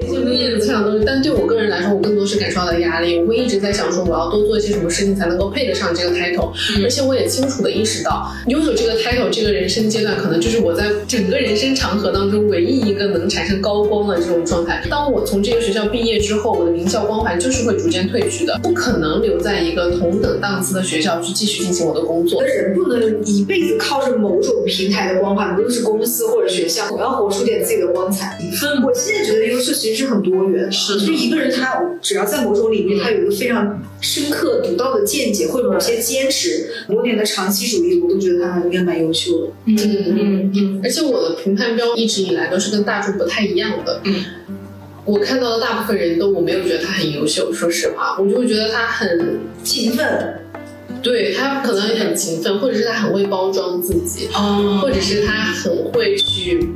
[SPEAKER 1] 一些面子上的东西，但对我个人来说，我更多是感受到的压力。我会一直在想说，我要多做一些什么事情才能够配得上这个 title，、
[SPEAKER 2] 嗯
[SPEAKER 1] 而且我也清楚的意识到，拥有这个 title 这个人生阶段，可能就是我在整个人生长河当中唯一一个能产生高光的这种状态。当我从这个学校毕业之后，我的名校光环就是会逐渐褪去的，不可能留在一个同等档次的学校去继续进行我的工作。
[SPEAKER 3] 人不能一辈子靠着某种平台的光环，无论是公司或者学校，我要活出点自己的光彩。
[SPEAKER 2] 嗯
[SPEAKER 3] 我现在觉得优秀其实是很多元的，
[SPEAKER 2] 是。的
[SPEAKER 3] 就是一个人他只要在某种领域他有一个非常深刻独到的见解，或者某些坚持，很多年的长期主义，我都觉得他应该蛮优秀的。
[SPEAKER 2] 嗯嗯嗯
[SPEAKER 1] 而且我的评判标一直以来都是跟大众不太一样的。
[SPEAKER 2] 嗯，
[SPEAKER 1] 我看到的大部分人都我没有觉得他很优秀，说实话，我就会觉得他很，
[SPEAKER 3] 勤奋，
[SPEAKER 1] 对他可能很勤奋，或者是他很会包装自己，
[SPEAKER 2] 哦。
[SPEAKER 1] 或者是他很会去。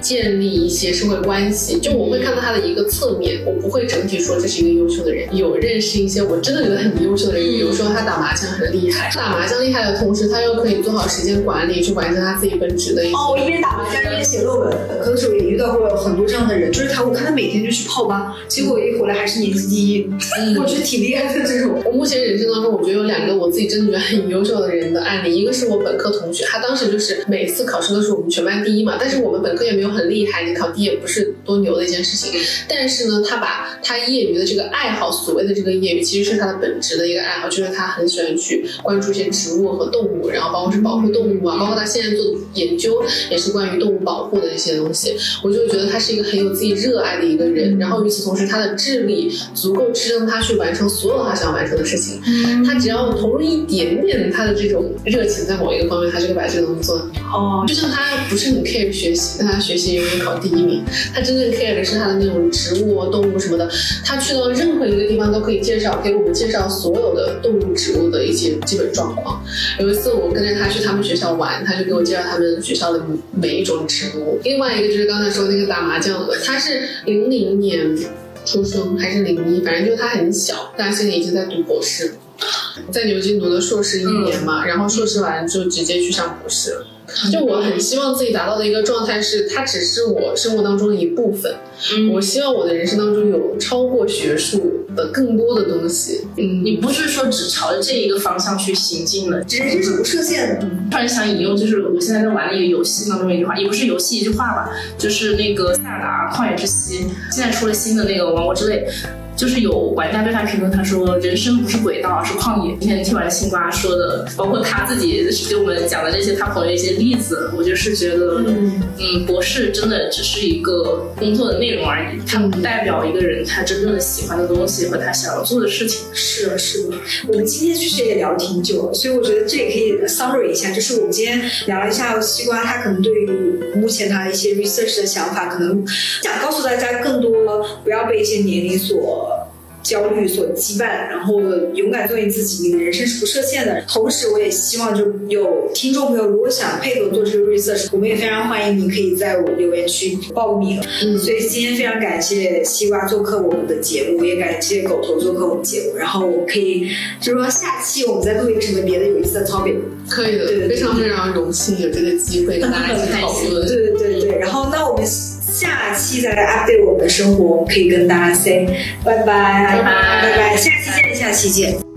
[SPEAKER 1] 建立一些社会关系，就我会看到他的一个侧面，我不会整体说这是一个优秀的人。有认识一些我真的觉得很优秀的人，比如说他打麻将很厉害，打麻将厉害的同时，他又可以做好时间管理，去完成他自己本职的一些
[SPEAKER 3] 哦，我一边打麻将一边写论文。可能时候也遇到过很多这样的人，就是他，我看他每天就去泡吧，结果一回来还是年级第一，我觉得挺厉害的这种。
[SPEAKER 1] 我目前人生当中，我觉得有两个我自己真的觉得很优秀的人的案例，一个是我本科同学，他当时就是每次考试都是我们全班第一嘛，但是我们本科也没有很厉害，你考第一也不是多牛的一件事情。但是呢，他把他业余的这个爱好，所谓的这个业余，其实是他的本职的一个爱好，就是他很喜欢去关注一些植物和动物，然后包括是保护动物啊，包括他现在做的研究也是关于动物保护的一些东西。我就觉得他是一个很有自己热爱的一个人，然后与此同时，他的智力足够支撑他去完成所有他想完成的事情。他只要投入一点点他的这种热情在某一个方面，他就会把这个东西做得很好。
[SPEAKER 3] 哦，
[SPEAKER 1] 就像他不是很 care 学习，但他学习永远考第一名。他真正 care 的是他的那种植物、动物什么的。他去到任何一个地方都可以介绍给我们介绍所有的动物、植物的一些基本状况。有一次我跟着他去他们学校玩，他就给我介绍他们学校的每一种植物。另外一个就是刚才说那个打麻将的，他是零零年出生还是零一，反正就他很小，但现在已经在读博士。在牛津读的硕士一年嘛，然后硕士完就直接去上博士了。就我很希望自己达到的一个状态是，它只是我生活当中的一部分。
[SPEAKER 2] 嗯
[SPEAKER 1] 我希望我的人生当中有超过学术的更多的东西。嗯，
[SPEAKER 2] 你不是说只朝着这一个方向去行进的。
[SPEAKER 3] 人生是不设限的。
[SPEAKER 2] 突然想引用，就是我现在在玩的一个游戏当中一句话，也不是游戏一句话吧，就是那个《塞尔达旷野之息》，现在出了新的那个《王国之泪》。就是有玩家对他评论，他说人生不是轨道，而是旷野。今天听完西瓜说的，包括他自己给我们讲的这些他朋友一些例子，我就是觉得，嗯，博士真的只是一个工作的内容而已，它不代表一个人他真正的喜欢的东西和他想要做的事情。
[SPEAKER 4] 是的，是的。我们今天其实也聊了挺久了，所以我觉得这也可以 summary 一下，就是我们今天聊了一下西瓜，他可能对于目前他一些 research 的想法，可能想告诉大家更多，不要被一些年龄所。焦虑所羁绊，然后勇敢做你自己，你的人生是不设限的。同时，我也希望就有听众朋友，如果想配合做这个 research，我们也非常欢迎你可以在我留言区报名。嗯，所以今天非常感谢西瓜做客我们的节目，也感谢狗头做客我们节目。然后我可以就是说下期我们再录一个什么别的有意思的 topic。
[SPEAKER 1] 可以的，对，非常非常荣幸有这个机会跟大家一起讨论。
[SPEAKER 4] 对 对对，然后那我们。下期再来 update 我们的生活，可以跟大家 say 拜拜，
[SPEAKER 2] 拜拜，
[SPEAKER 4] 拜拜，下期见，下期见。